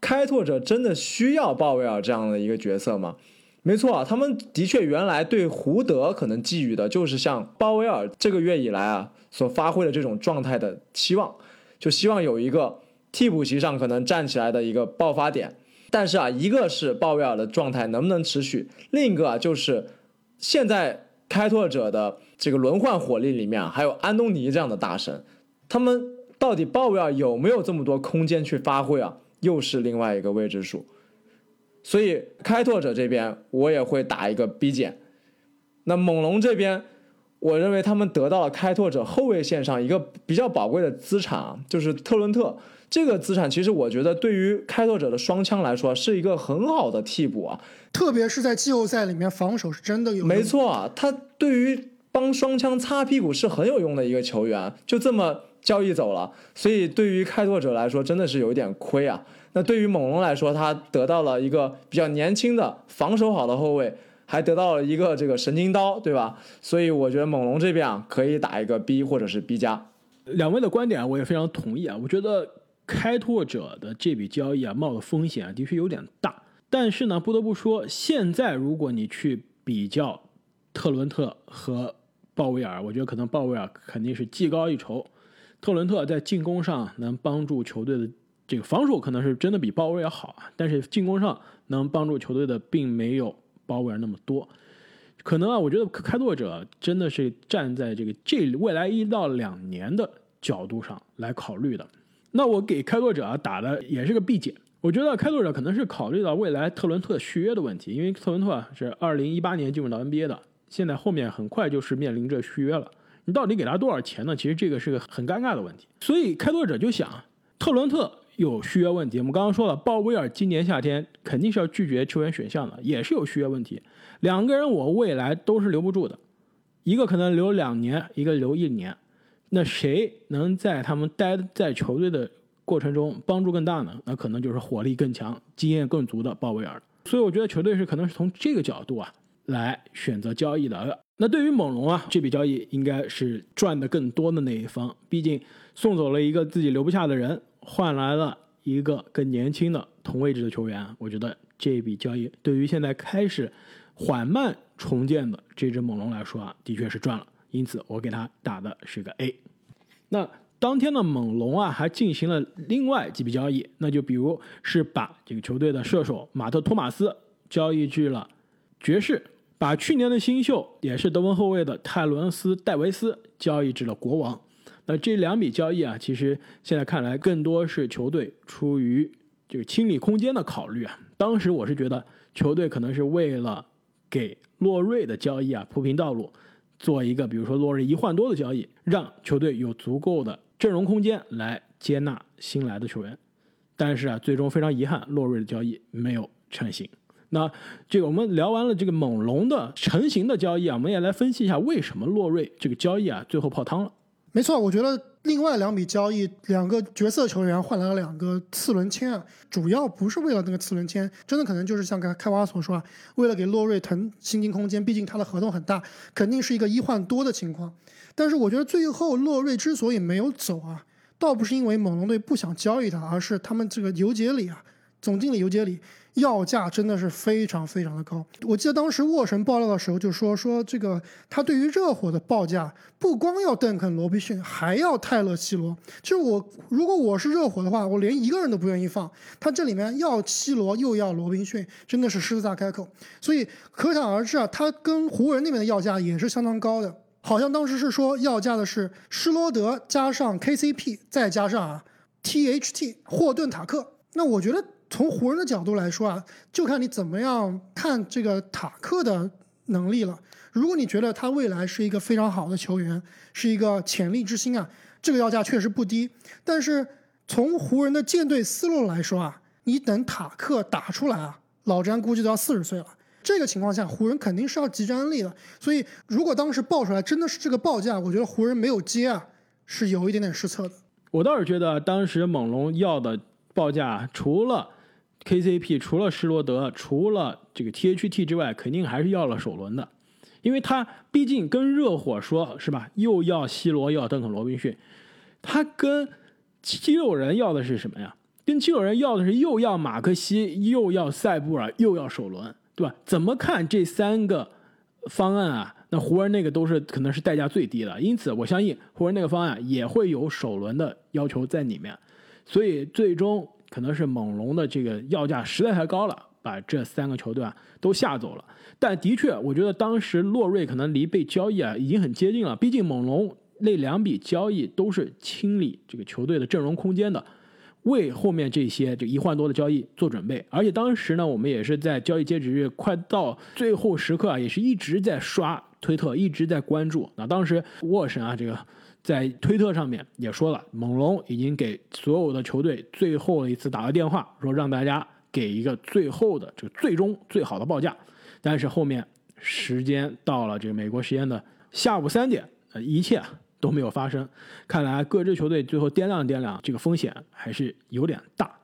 开拓者真的需要鲍威尔这样的一个角色吗？没错啊，他们的确原来对胡德可能寄予的就是像鲍威尔这个月以来啊所发挥的这种状态的期望，就希望有一个替补席上可能站起来的一个爆发点。但是啊，一个是鲍威尔的状态能不能持续，另一个啊就是现在开拓者的这个轮换火力里面，还有安东尼这样的大神，他们到底鲍威尔有没有这么多空间去发挥啊，又是另外一个未知数。所以开拓者这边我也会打一个 B 减，那猛龙这边，我认为他们得到了开拓者后卫线上一个比较宝贵的资产啊，就是特伦特。这个资产其实我觉得对于开拓者的双枪来说是一个很好的替补啊，特别是在季后赛里面，防守是真的有。没错啊，他对于帮双枪擦屁股是很有用的一个球员，就这么交易走了，所以对于开拓者来说真的是有一点亏啊。那对于猛龙来说，他得到了一个比较年轻的、防守好的后卫，还得到了一个这个神经刀，对吧？所以我觉得猛龙这边啊，可以打一个 B 或者是 B 加。两位的观点啊我也非常同意啊。我觉得开拓者的这笔交易啊，冒的风险啊，的确有点大。但是呢，不得不说，现在如果你去比较特伦特和鲍威尔，我觉得可能鲍威尔 肯定是技高一筹。特伦特在进攻上能帮助球队的这个防守可能是真的比鲍威尔好啊，但是进攻上能帮助球队的并没有鲍威尔那么多。可能啊，我觉得开拓者真的是站在这个这未来一到两年的角度上来考虑的。那我给开拓者啊打的也是个 B 减。我觉得开拓者可能是考虑到未来特伦特续约的问题，因为特伦特是二零一八年进入到 NBA 的，现在后面很快就是面临着续约了。你到底给他多少钱呢？其实这个是个很尴尬的问题。所以开拓者就想，特伦特有续约问题。我们刚刚说了，鲍威尔今年夏天肯定是要拒绝球员选项的，也是有续约问题。两个人我未来都是留不住的，一个可能留两年，一个留一年。那谁能在他们待在球队的过程中帮助更大呢？那可能就是火力更强、经验更足的鲍威尔。所以我觉得球队是可能是从这个角度啊来选择交易的。那对于猛龙啊，这笔交易应该是赚的更多的那一方，毕竟送走了一个自己留不下的人，换来了一个更年轻的同位置的球员。我觉得这笔交易对于现在开始缓慢重建的这只猛龙来说啊，的确是赚了。因此，我给他打的是个 A。那当天的猛龙啊，还进行了另外几笔交易，那就比如是把这个球队的射手马特·托马斯交易去了爵士，把去年的新秀也是德文后卫的泰伦斯·戴维斯交易至了国王。那这两笔交易啊，其实现在看来更多是球队出于这个清理空间的考虑啊。当时我是觉得球队可能是为了给洛瑞的交易啊铺平道路。做一个，比如说落日一换多的交易，让球队有足够的阵容空间来接纳新来的球员。但是啊，最终非常遗憾，洛瑞的交易没有成型。那这个我们聊完了这个猛龙的成型的交易啊，我们也来分析一下为什么洛瑞这个交易啊最后泡汤了。没错，我觉得另外两笔交易，两个角色球员换来了两个次轮签啊，主要不是为了那个次轮签，真的可能就是像开开挖所说啊，为了给洛瑞腾薪金空间，毕竟他的合同很大，肯定是一个一换多的情况。但是我觉得最后洛瑞之所以没有走啊，倒不是因为猛龙队不想交易他，而是他们这个尤杰里啊，总经理尤杰里要价真的是非常非常的高。我记得当时沃神爆料的时候就说说这个他对于热火的报价不光要邓肯罗宾逊，还要泰勒西罗。就是我如果我是热火的话，我连一个人都不愿意放。他这里面要西罗又要罗宾逊，真的是狮子大开口。所以可想而知啊，他跟湖人那边的要价也是相当高的。好像当时是说要价的是施罗德加上 KCP，再加上啊 THT 霍顿塔克。那我觉得从湖人的角度来说啊，就看你怎么样看这个塔克的能力了。如果你觉得他未来是一个非常好的球员，是一个潜力之星啊，这个要价确实不低。但是从湖人的舰队思路来说啊，你等塔克打出来啊，老詹估计都要四十岁了。这个情况下，湖人肯定是要集战安利的。所以，如果当时报出来真的是这个报价，我觉得湖人没有接啊，是有一点点失策的。我倒是觉得当时猛龙要的报价，除了 KCP，除了施罗德，除了这个 THT 之外，肯定还是要了首轮的，因为他毕竟跟热火说是吧，又要西罗，又要邓肯罗宾逊，他跟七六人要的是什么呀？跟七六人要的是又要马克西，又要塞布尔，又要首轮。对吧？怎么看这三个方案啊？那湖人那个都是可能是代价最低的，因此我相信湖人那个方案也会有首轮的要求在里面，所以最终可能是猛龙的这个要价实在太高了，把这三个球队啊都吓走了。但的确，我觉得当时洛瑞可能离被交易啊已经很接近了，毕竟猛龙那两笔交易都是清理这个球队的阵容空间的。为后面这些这一换多的交易做准备，而且当时呢，我们也是在交易截止日快到最后时刻啊，也是一直在刷推特，一直在关注。那当时沃神啊，这个在推特上面也说了，猛龙已经给所有的球队最后的一次打了电话，说让大家给一个最后的这个最终最好的报价。但是后面时间到了这个美国时间的下午三点，呃，一切。都没有发生，看来各支球队最后掂量掂量，这个风险还是有点大。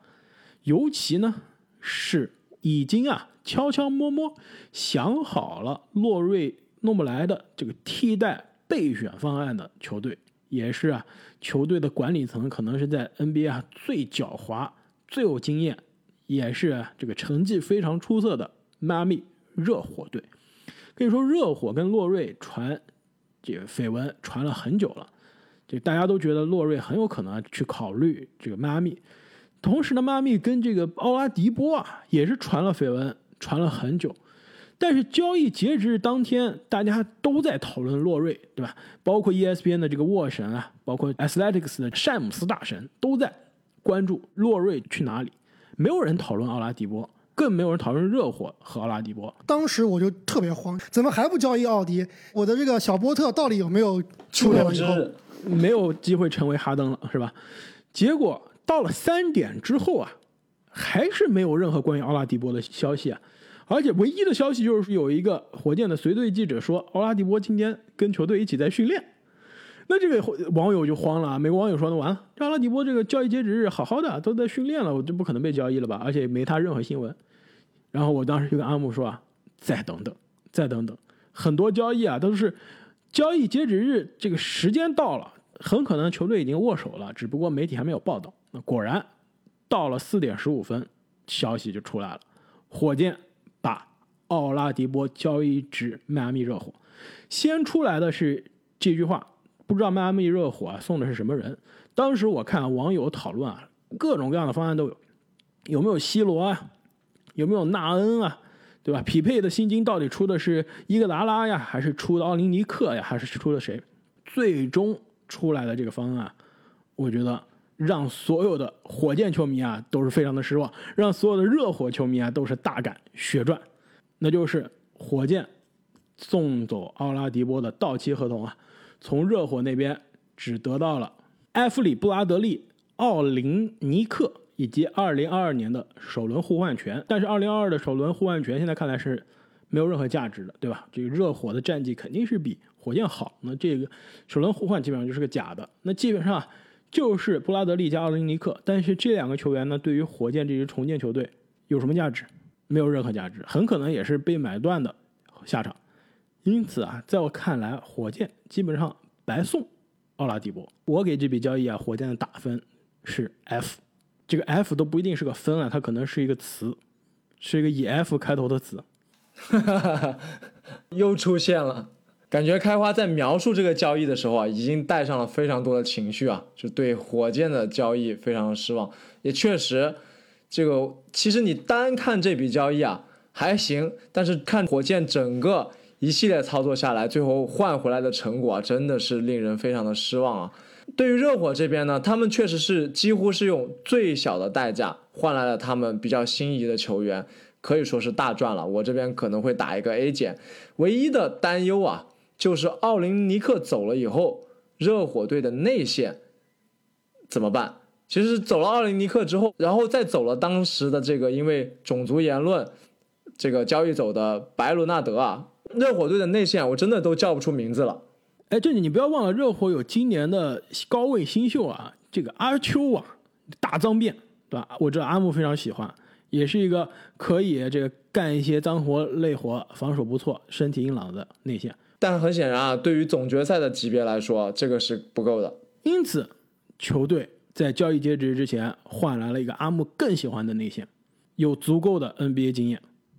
尤其呢是已经啊悄悄摸摸想好了洛瑞弄不来的这个替代备选方案的球队，也是啊球队的管理层可能是在 NBA 啊最狡猾、最有经验，也是这个成绩非常出色的迈阿密热火队。可以说，热火跟洛瑞传。这个绯闻传了很久了，这大家都觉得洛瑞很有可能去考虑这个迈阿密。同时呢，迈阿密跟这个奥拉迪波啊也是传了绯闻，传了很久。但是交易截止日当天，大家都在讨论洛瑞，对吧？包括 ESPN 的这个沃神啊，包括 Athletics 的詹姆斯大神都在关注洛瑞去哪里，没有人讨论奥拉迪波。更没有人讨论热火和奥拉迪波。当时我就特别慌，怎么还不交易奥迪？我的这个小波特到底有没有出了以后没有机会成为哈登了，是吧？结果到了三点之后啊，还是没有任何关于奥拉迪波的消息啊。而且唯一的消息就是有一个火箭的随队记者说，奥拉迪波今天跟球队一起在训练。那这个网友就慌了啊，美国网友说：“那完了，奥拉迪波这个交易截止日好好的都在训练了，我就不可能被交易了吧？而且没他任何新闻。”然后我当时就跟阿木说：“啊，再等等，再等等，很多交易啊都是交易截止日这个时间到了，很可能球队已经握手了，只不过媒体还没有报道。那果然到了四点十五分，消息就出来了，火箭奥拉迪波交易至迈阿密热火。先出来的是这句话。”不知道迈阿密热火啊送的是什么人？当时我看网友讨论啊，各种各样的方案都有，有没有西罗啊，有没有纳恩啊，对吧？匹配的薪金到底出的是伊戈达拉呀，还是出的奥林尼克呀，还是出的谁？最终出来的这个方案，我觉得让所有的火箭球迷啊都是非常的失望，让所有的热火球迷啊都是大感血赚，那就是火箭送走奥拉迪波的到期合同啊。从热火那边只得到了埃弗里·布拉德利、奥林尼克以及2022年的首轮互换权，但是2022的首轮互换权现在看来是没有任何价值的，对吧？这个热火的战绩肯定是比火箭好，那这个首轮互换基本上就是个假的。那基本上就是布拉德利加奥林尼克，但是这两个球员呢，对于火箭这支重建球队有什么价值？没有任何价值，很可能也是被买断的下场。因此啊，在我看来，火箭基本上白送奥拉迪波。我给这笔交易啊，火箭的打分是 F，这个 F 都不一定是个分啊，它可能是一个词，是一个以 F 开头的词。又出现了，感觉开花在描述这个交易的时候啊，已经带上了非常多的情绪啊，就对火箭的交易非常失望。也确实，这个其实你单看这笔交易啊还行，但是看火箭整个一系列操作下来，最后换回来的成果啊，真的是令人非常的失望啊。对于热火这边呢，他们确实是几乎是用最小的代价换来了他们比较心仪的球员。可以说是大赚了，我这边可能会打一个 A 减。唯一的担忧啊，就是奥林尼克走了以后，热火队的内线怎么办？其实走了奥林尼克之后，然后再走了当时的这个因为种族言论这个交易走的白伦纳德啊，热火队的内线我真的都叫不出名字了。哎，这里你不要忘了，热火有今年的高位新秀啊，这个阿丘啊，大脏辫，对吧？我知道阿木非常喜欢。也是一个可以这个干一些脏活累活、防守不错、身体硬朗的内线，但很显然啊，对于总决赛的级别来说，这个是不够的。因此，球队在交易截止之前换来了一个阿木更喜欢的内线，有足够的 NBA 经验，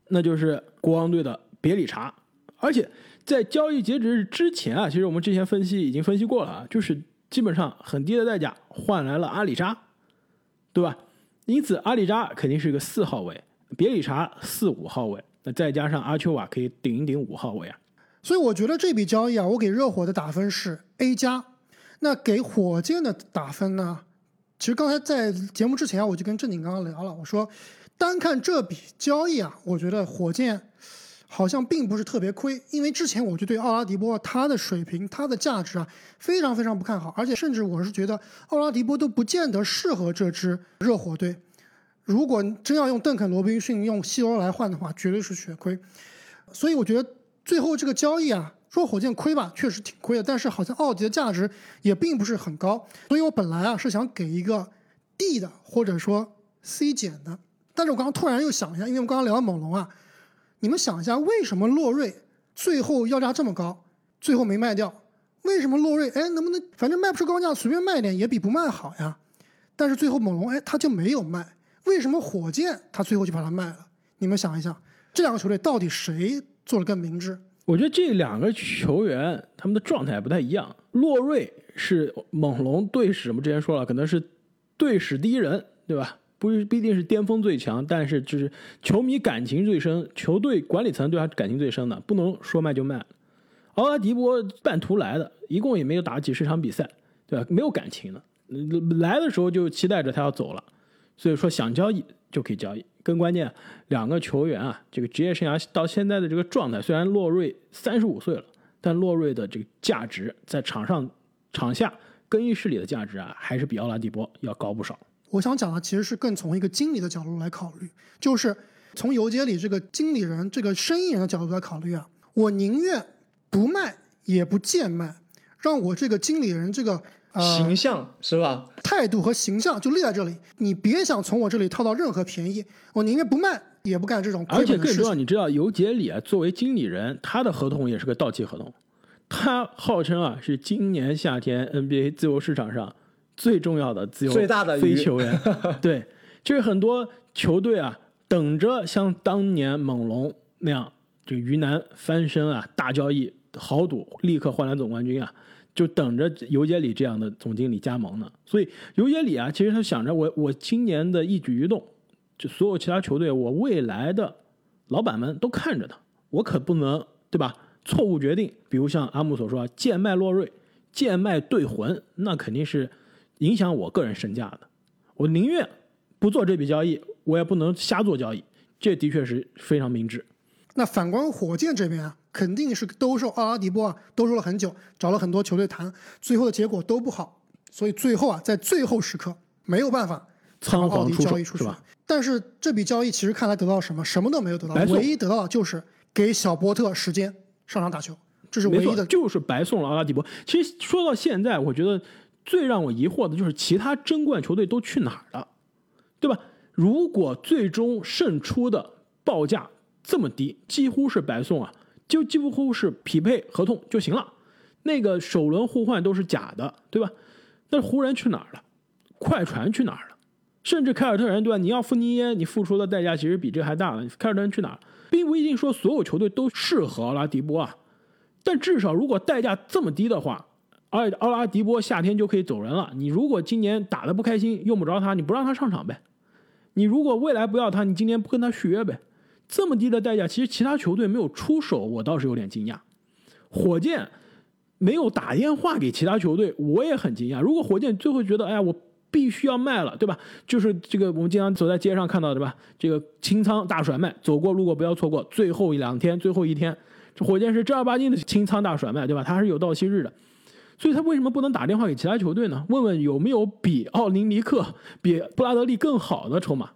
那就是国王队的别里查。而且在交易截止日之前啊，其实我们之前分析已经分析过了啊，就是基本上很低的代价换来了阿里扎，对吧？因此，阿里扎肯定是个四号位，别里查四五号位，那再加上阿丘瓦可以顶一顶五号位啊。所以我觉得这笔交易啊，我给热火的打分是 A 加。那给火箭的打分呢？其实刚才在节目之前，我就跟正经刚刚聊了，我说单看这笔交易啊，我觉得火箭好像并不是特别亏，因为之前我就对奥拉迪波他的水平、他的价值啊非常非常不看好，而且甚至我是觉得奥拉迪波都不见得适合这支热火队。如果真要用邓肯·罗宾逊用西罗来换的话，绝对是血亏。所以我觉得最后这个交易啊，说火箭亏吧，确实挺亏的。但是好像奥迪的价值也并不是很高，所以我本来啊是想给一个 D 的或者说 C 减的。但是我刚刚突然又想一下，因为我们刚刚聊猛龙啊，你们想一下，为什么洛瑞最后要价这么高，最后没卖掉？为什么洛瑞哎能不能反正卖不出高价，随便卖点也比不卖好呀？但是最后猛龙哎他就没有卖。为什么火箭他最后就把它卖了？你们想一想，这两个球队到底谁做的更明智？我觉得这两个球员他们的状态不太一样。洛瑞是猛龙队史，我们之前说了，可能是队史第一人，对吧？不是必定是巅峰最强，但是就是球迷感情最深，球队管理层对他感情最深的，不能说卖就卖。奥拉迪波半途来的，一共也没有打几十场比赛，对吧？没有感情的，来的时候就期待着他要走了。所以说想交易就可以交易，更关键，两个球员啊，这个职业生涯到现在的这个状态，虽然洛瑞三十五岁了，但洛瑞的这个价值在场上、场下更衣室里的价值啊，还是比奥拉迪波要高不少。我想讲的其实是更从一个经理的角度来考虑，就是从游街里这个经理人、这个生意人的角度来考虑啊，我宁愿不卖也不贱卖，让我这个经理人这个。形象是吧？态度和形象就立在这里，你别想从我这里套到任何便宜，我宁愿不卖也不干这种。而且更重要，你知道尤杰里啊，作为经理人，他的合同也是个到期合同，他号称啊是今年夏天 NBA 自由市场上最重要的自由最大的非球员。对，就是很多球队啊等着像当年猛龙那样，这个鱼腩翻身啊，大交易豪赌，立刻换来总冠军啊。就等着尤杰里这样的总经理加盟呢，所以尤杰里啊，其实他想着我我今年的一举一动，就所有其他球队，我未来的老板们都看着他，我可不能对吧？错误决定，比如像阿木所说，贱卖洛瑞，贱卖队魂，那肯定是影响我个人身价的。我宁愿不做这笔交易，我也不能瞎做交易，这的确是非常明智。那反观火箭这边啊。肯定是兜售奥拉迪波啊，兜售了很久，找了很多球队谈，最后的结果都不好，所以最后啊，在最后时刻没有办法仓皇交易出去，是吧？但是这笔交易其实看来得到什么？什么都没有得到，唯一得到的就是给小波特时间上场打球，这是唯一的。就是白送了阿拉迪波。其实说到现在，我觉得最让我疑惑的就是其他争冠球队都去哪儿了，对吧？如果最终胜出的报价这么低，几乎是白送啊，就几乎是匹配合同就行了。那个首轮互换都是假的，对吧？那湖人去哪儿了？快船去哪儿了？甚至凯尔特人，对吧？你要付尼耶，你付出的代价其实比这还大了。凯尔特人去哪儿了？并不一定说所有球队都适合奥拉迪波啊，但至少如果代价这么低的话，而奥拉迪波夏天就可以走人了。你如果今年打得不开心，用不着他，你不让他上场呗。你如果未来不要他，你今年不跟他续约呗。这么低的代价，其实其他球队没有出手，我倒是有点惊讶。火箭没有打电话给其他球队，我也很惊讶。如果火箭最后觉得，哎呀，我必须要卖了，对吧？就是这个我们经常走在街上看到的，吧？这个清仓大甩卖，走过路过不要错过。最后一两天，最后一天，这火箭是正儿八经的清仓大甩卖，对吧？它是有到期日的。所以他为什么不能打电话给其他球队呢？问问有没有比奥林尼克、比布拉德利更好的筹码？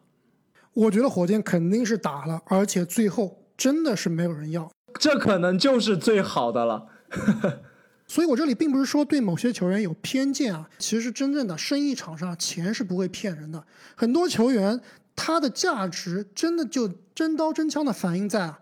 我觉得火箭肯定是打了，而且最后真的是没有人要。这可能就是最好的了。所以我这里并不是说对某些球员有偏见啊，其实真正的生意场上钱是不会骗人的。很多球员他的价值真的就真刀真枪的反映在啊，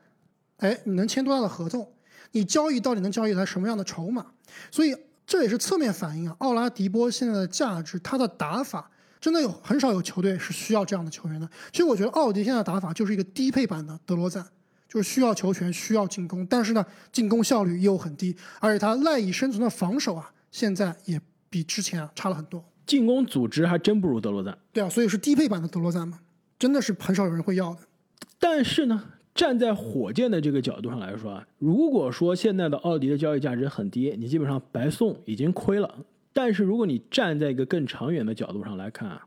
哎，你能签多大的合同，你交易到底能交易来什么样的筹码。所以这也是侧面反映啊，奥拉迪波现在的价值，他的打法真的有很少有球队是需要这样的球员的。其实我觉得奥迪现在打法就是一个低配版的德罗赞。就是需要球权，需要进攻，但是呢，进攻效率又很低，而且他赖以生存的防守啊，现在也比之前啊差了很多。进攻组织还真不如德罗赞。对啊，所以是低配版的德罗赞嘛，真的是很少有人会要的。但是呢，站在火箭的这个角度上来说啊，如果说现在的奥迪的交易价值很低，你基本上白送已经亏了。但是如果你站在一个更长远的角度上来看啊。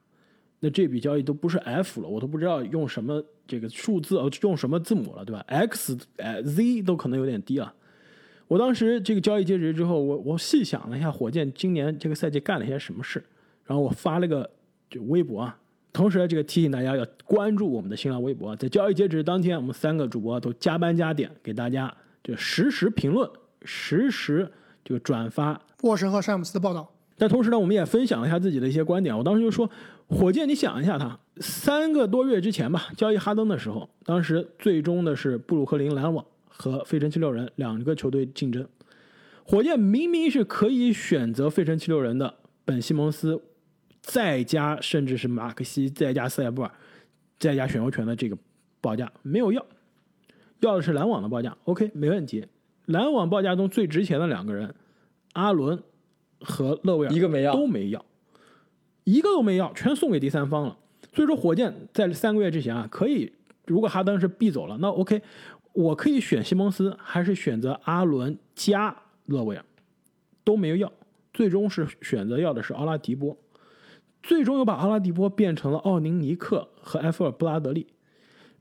那这笔交易都不是 F 了，我都不知道用什么这个数字呃用什么字母了，对吧？X 呃 Z 都可能有点低啊。我当时这个交易截止之后，我我细想了一下，火箭今年这个赛季干了些什么事，然后我发了个就微博啊，同时这个提醒大家要关注我们的新浪微博，在交易截止当天，我们三个主播都加班加点给大家就实时评论，实时就转发沃神和詹姆斯的报道。但同时呢，我们也分享了一下自己的一些观点。我当时就说，火箭，你想一下，他三个多月之前吧，交易哈登的时候，当时最终的是布鲁克林篮网和费城七六人两个球队竞争。火箭明明是可以选择费城七六人的本西蒙斯，再加甚至是马克西，再加塞布尔，再加选秀权的这个报价，没有要，要的是篮网的报价。OK，没问题。篮网报价中最值钱的两个人，阿伦。和勒维尔一个没要，都没要，一个都没要，全送给第三方了。所以说，火箭在三个月之前啊，可以如果哈登是必走了，那 OK，我可以选西蒙斯，还是选择阿伦加勒维尔，都没有要，最终是选择要的是奥拉迪波，最终又把奥拉迪波变成了奥宁尼克和埃弗尔布拉德利。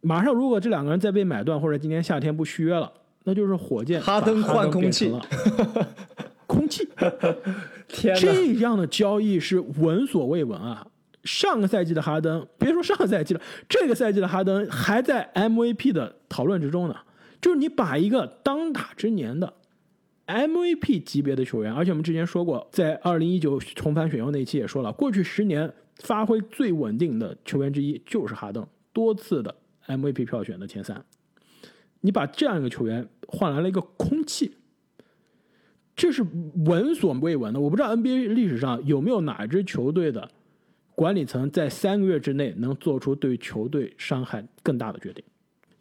马上如果这两个人再被买断，或者今年夏天不续约了，那就是火箭哈登换空气了。空气，天这样的交易是闻所未闻啊！上个赛季的哈登，别说上个赛季了，这个赛季的哈登还在 MVP 的讨论之中呢。就是你把一个当打之年的 MVP 级别的球员，而且我们之前说过，在二零一九重返选秀那期也说了，过去十年发挥最稳定的球员之一就是哈登，多次的 MVP 票选的前三。你把这样一个球员换来了一个空气。这是闻所未闻的，我不知道 NBA 历史上有没有哪支球队的管理层在三个月之内能做出对球队伤害更大的决定。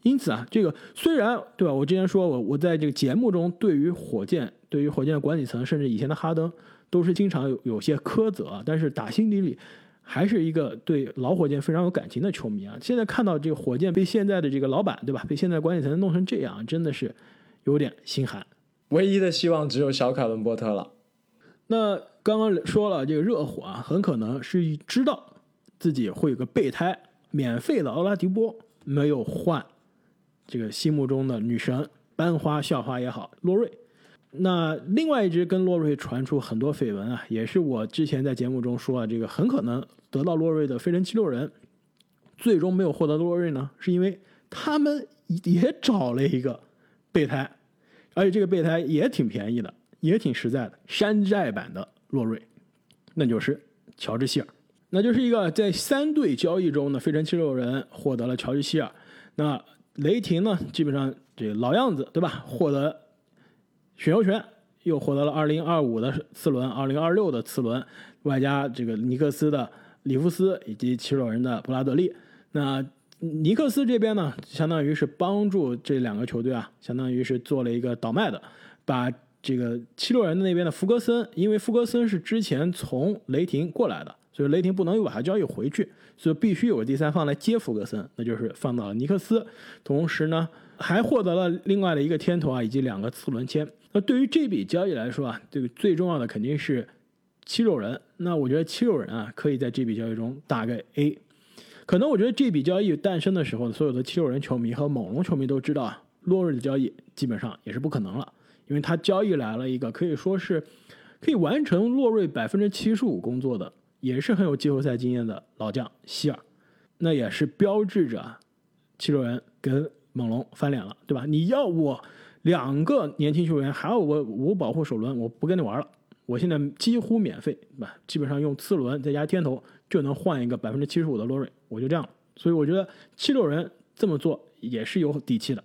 因此啊，这个虽然对吧？我之前说我我在这个节目中对于火箭、对于火箭的管理层，甚至以前的哈登，都是经常有有些苛责，但是打心底里还是一个对老火箭非常有感情的球迷啊。现在看到这个火箭被现在的这个老板对吧，被现在管理层弄成这样，真的是有点心寒。唯一的希望只有小凯文波特了。那刚刚说了，这个热火啊，很可能是知道自己会有个备胎，免费的奥拉迪波没有换，这个心目中的女神班花校花也好，洛瑞。那另外一支跟洛瑞传出很多绯闻啊，也是我之前在节目中说啊，这个很可能得到洛瑞的飞人七六人，最终没有获得洛瑞呢，是因为他们也找了一个。备胎，而且这个备胎也挺便宜的，也挺实在的，山寨版的洛瑞，那就是乔治希尔，那就是一个在三队交易中呢，飞人七六人获得了乔治希尔，那雷霆呢，基本上这老样子，对吧？获得选秀权，又获得了二零二五的次轮，二零二六的次轮，外加这个尼克斯的里夫斯以及七六人的布拉德利。那尼克斯这边呢，相当于是帮助这两个球队啊，相当于是做了一个倒卖的，把这个七六人的那边的福格森，因为福格森是之前从雷霆过来的，所以雷霆不能又把他交易回去，所以必须有个第三方来接福格森，那就是放到了尼克斯。同时呢，还获得了另外的一个天头啊，以及两个次轮签。那对于这笔交易来说啊，这个最重要的肯定是七六人。那我觉得七六人啊，可以在这笔交易中打个 A。可能我觉得这笔交易诞生的时候，所有的七六人球迷和猛龙球迷都知道啊，洛瑞的交易基本上也是不可能了，因为他交易来了一个可以说是可以完成洛瑞百分之七十五工作的，也是很有季后赛经验的老将希尔，那也是标志着，七六人跟猛龙翻脸了，对吧？你要我两个年轻球员，还要我无保护首轮，我不跟你玩了，我现在几乎免费，对吧？基本上用次轮再加天头就能换一个百分之七十五的洛瑞。我就这样，所以我觉得七六人这么做也是有底气的，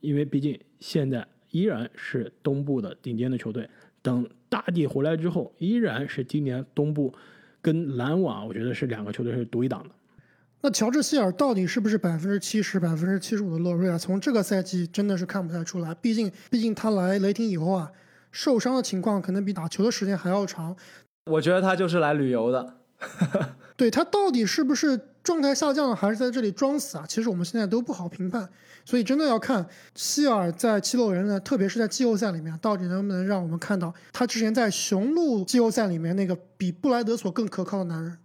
因为毕竟现在依然是东部的顶尖的球队。等大帝回来之后，依然是今年东部跟篮网，我觉得是两个球队是独一档的。那乔治希尔到底是不是百分之七十、百分之七十五的洛瑞啊？从这个赛季真的是看不太出来。毕竟，毕竟他来雷霆以后啊，受伤的情况可能比打球的时间还要长。我觉得他就是来旅游的。对他到底是不是状态下降了，还是在这里装死啊？其实我们现在都不好评判，所以真的要看希尔在七六人呢，特别是在季后赛里面，到底能不能让我们看到他之前在雄鹿季后赛里面那个比布莱德索更可靠的男人。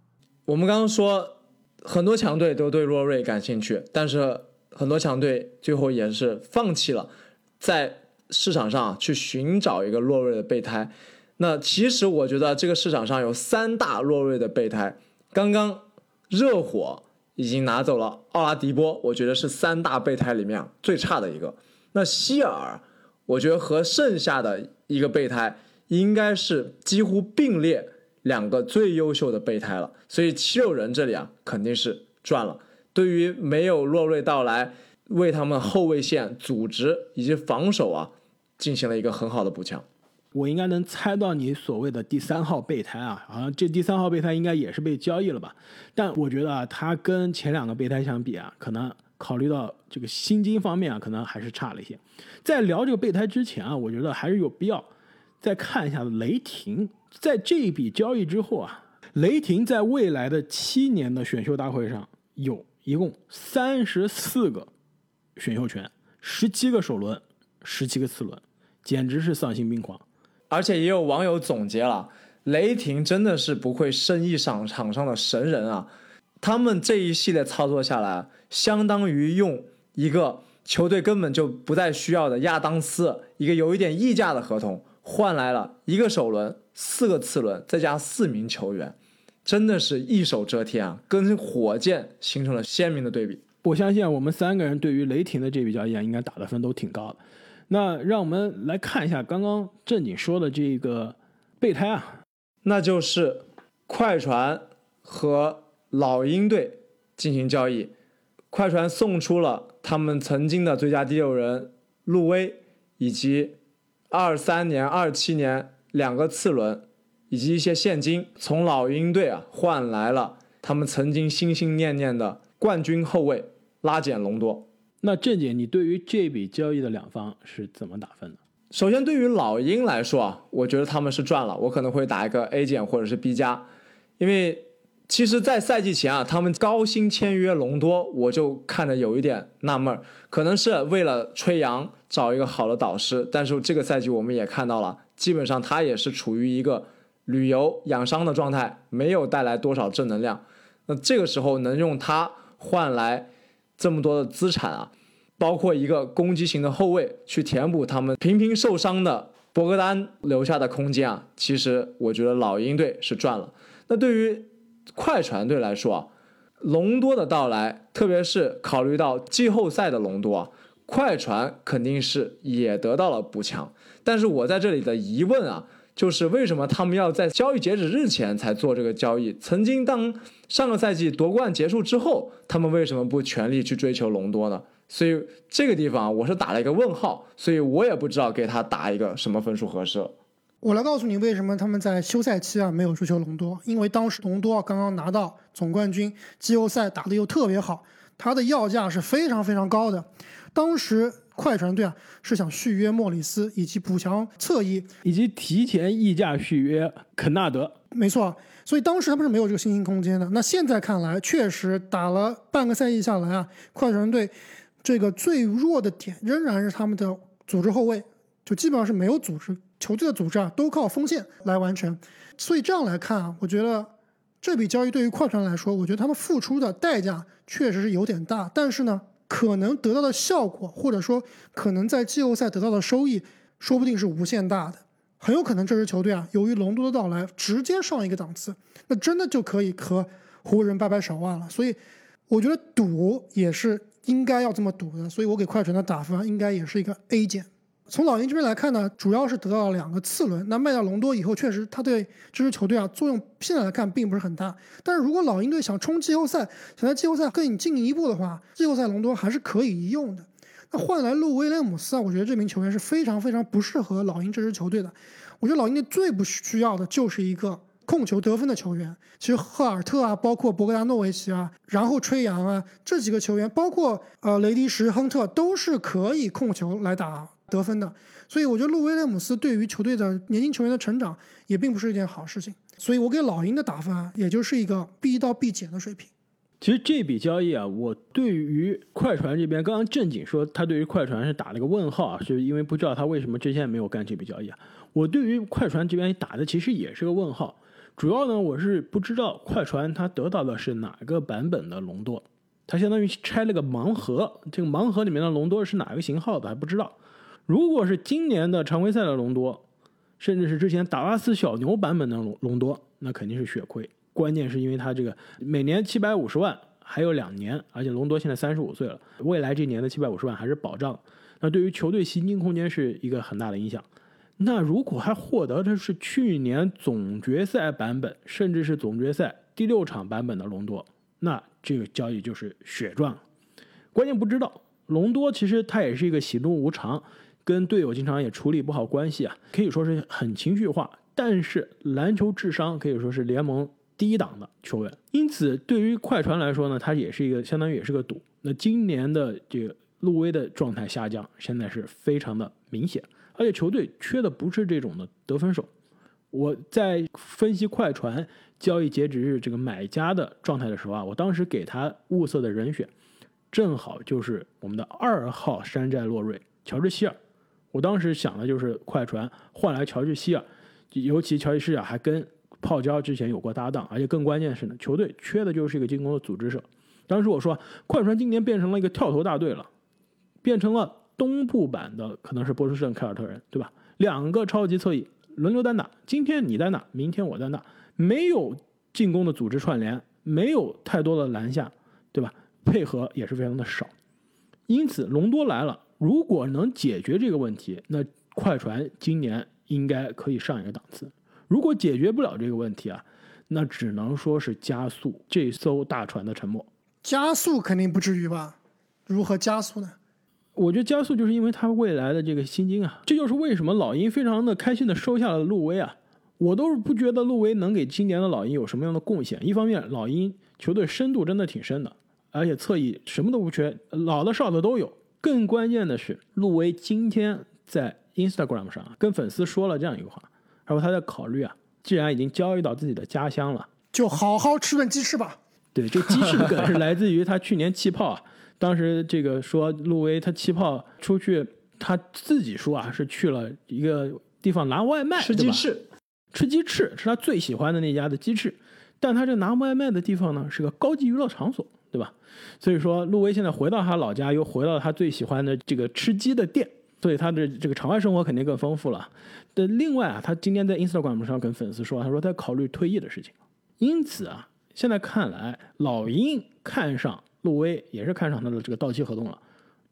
我们刚刚说很多强队都对洛瑞感兴趣，但是很多强队最后也是放弃了在市场上去寻找一个洛瑞的备胎。那其实我觉得这个市场上有三大洛瑞的备胎，刚刚热火已经拿走了奥拉迪波，我觉得是三大备胎里面最差的一个。那希尔，我觉得和剩下的一个备胎应该是几乎并列两个最优秀的备胎了。所以七六人这里啊肯定是赚了。对于没有洛瑞到来，为他们后卫线组织以及防守啊进行了一个很好的补强。我应该能猜到你所谓的第三号备胎啊，好像这第三号备胎应该也是被交易了吧？但我觉得啊，他跟前两个备胎相比啊，可能考虑到这个薪金方面啊，可能还是差了一些。在聊这个备胎之前啊，我觉得还是有必要再看一下雷霆在这一笔交易之后啊，雷霆在未来的七年的选秀大会上有一共三十四个选秀权，十七个首轮，十七个次轮，简直是丧心病狂。而且也有网友总结了，雷霆真的是不愧生意场场上的神人啊！他们这一系列操作下来，相当于用一个球队根本就不再需要的亚当斯，一个有一点溢价的合同，换来了一个首轮、四个次轮，再加四名球员，真的是一手遮天啊！跟火箭形成了鲜明的对比。我相信我们三个人对于雷霆的这笔交易啊，应该打的分都挺高的。那让我们来看一下刚刚正经说的这个备胎啊，那就是快船和老鹰队进行交易，快船送出了他们曾经的最佳第六人路威，以及二三年、二七年两个次轮，以及一些现金，从老鹰队啊换来了他们曾经心心念念的冠军后卫拉简隆多。那郑姐，你对于这笔交易的两方是怎么打分的？首先，对于老鹰来说啊，我觉得他们是赚了，我可能会打一个 A 减或者是 B 加，因为其实，在赛季前啊，他们高薪签约隆多，我就看着有一点纳闷可能是为了吹杨找一个好的导师，但是这个赛季我们也看到了，基本上他也是处于一个旅游养伤的状态，没有带来多少正能量。那这个时候能用他换来？这么多的资产啊，包括一个攻击型的后卫去填补他们频频受伤的博格丹留下的空间啊，其实我觉得老鹰队是赚了。那对于快船队来说啊，隆多的到来，特别是考虑到季后赛的隆多啊，快船肯定是也得到了补强，但是我在这里的疑问啊，就是为什么他们要在交易截止日前才做这个交易？曾经当上个赛季夺冠结束之后，他们为什么不全力去追求隆多呢？所以这个地方我是打了一个问号，所以我也不知道给他打一个什么分数合适。我来告诉你为什么他们在休赛期啊没有追求隆多，因为当时隆多刚刚拿到总冠军，季后赛打得又特别好，他的要价是非常非常高的。当时快船队啊是想续约莫里斯以及补强侧翼，以及提前溢价续约肯纳德。没错，所以当时他们是没有这个信心空间的。那现在看来，确实打了半个赛季下来啊，快船队这个最弱的点仍然是他们的组织后卫，就基本上是没有组织。球队的组织啊，都靠锋线来完成，所以这样来看啊，我觉得这笔交易对于快船来说，我觉得他们付出的代价确实是有点大，但是呢，可能得到的效果，或者说可能在季后赛得到的收益，说不定是无限大的，很有可能这支球队啊，由于隆多的到来，直接上一个档次，那真的就可以和湖人掰掰手腕了。所以我觉得赌也是应该要这么赌的，所以我给快船的打分应该也是一个 A 减。从老鹰这边来看呢，主要是得到了两个次轮。那卖掉隆多以后，确实他对这支球队啊作用现在来看并不是很大。但是如果老鹰队想冲季后赛，想在季后赛更进一步的话，季后赛隆多还是可以用的。那换来路威廉姆斯啊，我觉得这名球员是非常非常不适合老鹰这支球队的。我觉得老鹰队最不需要的就是一个控球得分的球员。其实赫尔特啊，包括博格达诺维奇啊，然后吹杨啊这几个球员，包括呃雷迪什、亨特都是可以控球来打。得分的，所以我觉得路威廉姆斯对于球队的年轻球员的成长也并不是一件好事情，所以我给老鹰的打分啊，也就是一个 B 到 B 减的水平。其实这笔交易啊，我对于快船这边，刚刚正经说他对于快船是打了个问号啊，是因为不知道他为什么之前没有干这笔交易啊。我对于快船这边打的其实也是个问号，主要呢我是不知道快船他得到的是哪个版本的隆多，他相当于拆了个盲盒，这个盲盒里面的隆多是哪个型号的还不知道。如果是今年的常规赛的隆多，甚至是之前达拉斯小牛版本的隆隆多，那肯定是血亏。关键是因为他这个每年七百五十万，还有两年，而且隆多现在三十五岁了，未来这年的七百五十万还是保障。那对于球队薪金空间是一个很大的影响。那如果还获得的是去年总决赛版本，甚至是总决赛第六场版本的隆多，那这个交易就是血赚了。关键不知道隆多其实他也是一个喜怒无常。跟队友经常也处理不好关系啊，可以说是很情绪化。但是篮球智商可以说是联盟第一档的球员，因此对于快船来说呢，他也是一个相当于也是个赌。那今年的这个路威的状态下降，现在是非常的明显，而且球队缺的不是这种的得分手。我在分析快船交易截止日这个买家的状态的时候啊，我当时给他物色的人选，正好就是我们的二号山寨洛瑞乔治希尔。我当时想的就是快船换来乔治希尔，尤其乔治希尔还跟泡椒之前有过搭档，而且更关键是呢，球队缺的就是一个进攻的组织者。当时我说，快船今年变成了一个跳投大队了，变成了东部版的可能是波士顿凯尔特人，对吧？两个超级侧翼轮流单打，今天你单打，明天我单打，没有进攻的组织串联，没有太多的篮下，对吧？配合也是非常的少，因此隆多来了。如果能解决这个问题，那快船今年应该可以上一个档次。如果解决不了这个问题啊，那只能说是加速这艘大船的沉没。加速肯定不至于吧？如何加速呢？我觉得加速就是因为他未来的这个薪金啊，这就是为什么老鹰非常的开心的收下了路威啊。我都是不觉得路威能给今年的老鹰有什么样的贡献。一方面，老鹰球队深度真的挺深的，而且侧翼什么都不缺，老的少的都有。更关键的是，路威今天在 Instagram 上跟粉丝说了这样一个话，他说他在考虑啊，既然已经交易到自己的家乡了，就好好吃顿鸡翅吧。对，这鸡翅的梗是来自于他去年气泡啊，当时这个说路威他气泡出去，他自己说啊是去了一个地方拿外卖吃鸡翅，吃鸡翅是他最喜欢的那家的鸡翅，但他这拿外卖的地方呢是个高级娱乐场所。对吧？所以说，路威现在回到他老家，又回到他最喜欢的这个吃鸡的店，所以他的这个场外生活肯定更丰富了。但另外啊，他今天在 Instagram 上跟粉丝说，他说他考虑退役的事情。因此啊，现在看来，老鹰看上路威，也是看上他的这个到期合同了。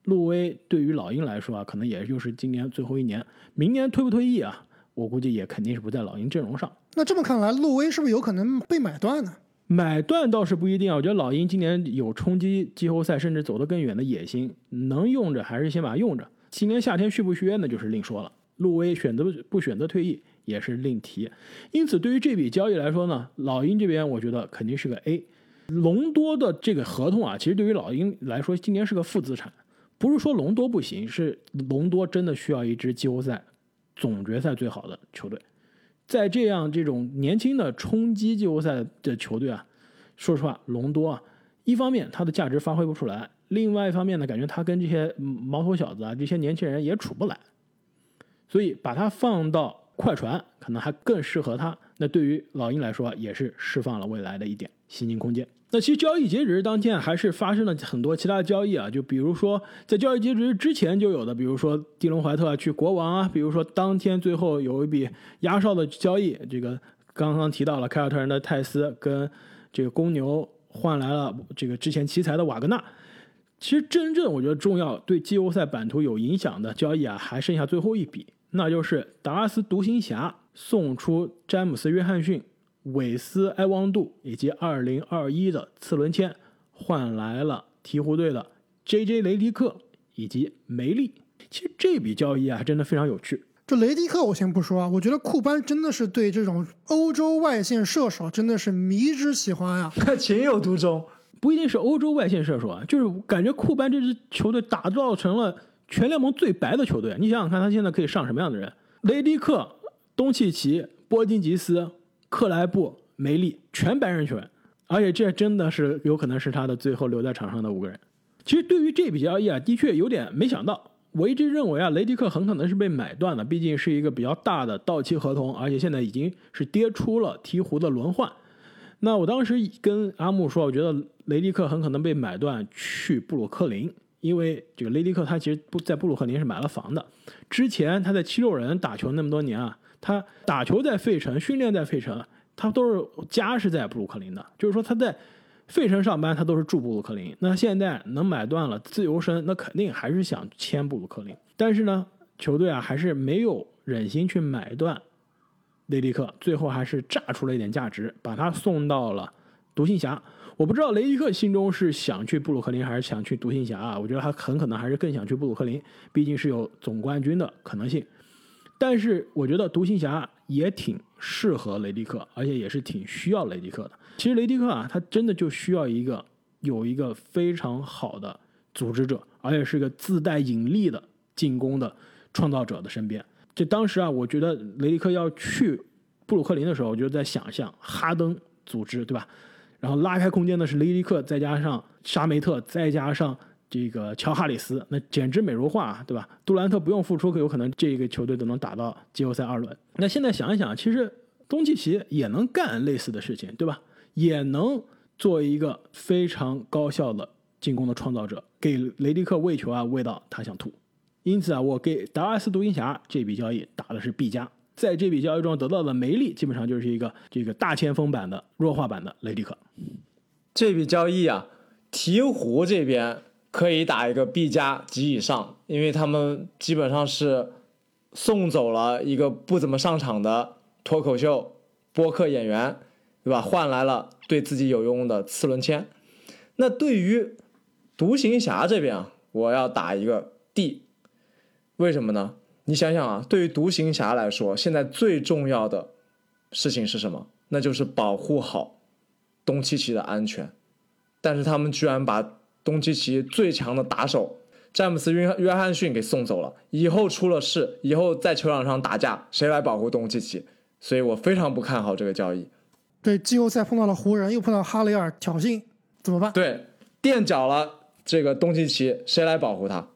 路威对于老鹰来说啊，可能也就是今年最后一年，明年退不退役啊？我估计也肯定是不在老鹰阵容上。那这么看来，路威是不是有可能被买断呢？买断倒是不一定啊，我觉得老鹰今年有冲击季后赛甚至走得更远的野心，能用着还是先把它用着。今年夏天续不续约那就是另说了。路威选择不选择退役也是另提。因此，对于这笔交易来说呢，老鹰这边我觉得肯定是个 A。隆多的这个合同啊，其实对于老鹰来说，今年是个负资产。不是说隆多不行，是隆多真的需要一支季后赛总决赛最好的球队。在这样这种年轻的冲击季后赛的球队啊，说实话，隆多啊，一方面他的价值发挥不出来，另外一方面呢，感觉他跟这些毛头小子啊，这些年轻人也处不来，所以把他放到快船，可能还更适合他。那对于老鹰来说，也是释放了未来的一点薪金空间。那其实交易截止日当天还是发生了很多其他的交易啊，就比如说在交易截止日之前就有的，比如说蒂隆怀特去国王啊，比如说当天最后有一笔压哨的交易，这个刚刚提到了凯尔特人的泰斯跟这个公牛换来了这个之前奇才的瓦格纳。其实真正我觉得重要对季后赛版图有影响的交易啊，还剩下最后一笔，那就是达拉斯独行侠送出詹姆斯约翰逊。韦斯埃旺杜以及2021的次轮签换来了鹈鹕队的 J.J. 雷迪克以及梅利。其实这笔交易啊，真的非常有趣。这雷迪克我先不说啊，我觉得库班真的是对这种欧洲外线射手真的是迷之喜欢啊，情有独钟。不一定是欧洲外线射手啊，就是感觉库班这支球队打造成了全联盟最白的球队。你想想看，他现在可以上什么样的人？雷迪克、东契奇、波金吉斯。克莱布、梅利全白人球员，而且这真的是有可能是他的最后留在场上的五个人。其实对于这笔交易啊，的确有点没想到。我一直认为啊，雷迪克很可能是被买断的，毕竟是一个比较大的到期合同，而且现在已经是跌出了鹈鹕的轮换。那我当时跟阿木说，我觉得雷迪克很可能被买断去布鲁克林，因为这个雷迪克他其实不在布鲁克林是买了房的，之前他在七六人打球那么多年啊。他打球在费城，训练在费城，他都是家是在布鲁克林的。就是说他在费城上班，他都是住布鲁克林。那现在能买断了自由身，那肯定还是想签布鲁克林。但是呢，球队啊还是没有忍心去买断雷迪克，最后还是炸出了一点价值，把他送到了独行侠。我不知道雷迪克心中是想去布鲁克林还是想去独行侠啊？我觉得他很可能还是更想去布鲁克林，毕竟是有总冠军的可能性。但是我觉得独行侠也挺适合雷迪克，而且也是挺需要雷迪克的。其实雷迪克啊，他真的就需要一个有一个非常好的组织者，而且是个自带引力的进攻的创造者的身边。就当时啊，我觉得雷迪克要去布鲁克林的时候，我就在想象哈登组织，对吧？然后拉开空间的是雷迪克，再加上沙梅特，再加上。这个乔哈里斯那简直美如画，对吧？杜兰特不用付出，可有可能这个球队都能打到季后赛二轮。那现在想一想，其实东契奇也能干类似的事情，对吧？也能做一个非常高效的进攻的创造者，给雷迪克喂球啊，喂到他想吐。因此啊，我给达拉斯独行侠这笔交易打的是 B 加，在这笔交易中得到的梅利基本上就是一个这个大前锋版的弱化版的雷迪克。这笔交易啊，鹈鹕这边。可以打一个 B 加及以上，因为他们基本上是送走了一个不怎么上场的脱口秀播客演员，对吧？换来了对自己有用的次轮签。那对于独行侠这边啊，我要打一个 D，为什么呢？你想想啊，对于独行侠来说，现在最重要的事情是什么？那就是保护好东契奇的安全。但是他们居然把东契奇最强的打手詹姆斯约约翰逊给送走了，以后出了事，以后在球场上打架，谁来保护东契奇？所以我非常不看好这个交易。对，季后赛碰到了湖人，又碰到哈雷尔挑衅，怎么办？对，垫脚了这个东契奇，谁来保护他？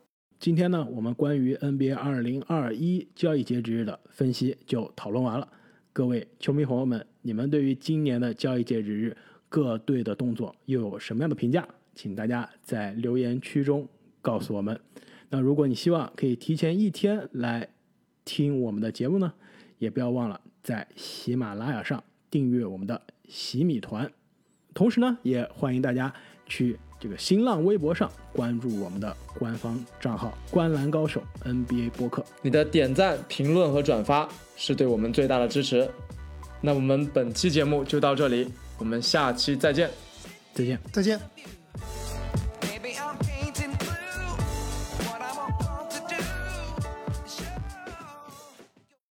今天呢，我们关于 NBA 二零二一交易截止日的分析就讨论完了。各位球迷朋友们，你们对于今年的交易截止日各队的动作又有什么样的评价？请大家在留言区中告诉我们。那如果你希望可以提前一天来听我们的节目呢，也不要忘了在喜马拉雅上订阅我们的喜米团。同时呢，也欢迎大家去这个新浪微博上关注我们的官方账号“观篮高手 NBA 播客你的点赞、评论和转发是对我们最大的支持。那我们本期节目就到这里，我们下期再见。”。再见。再见。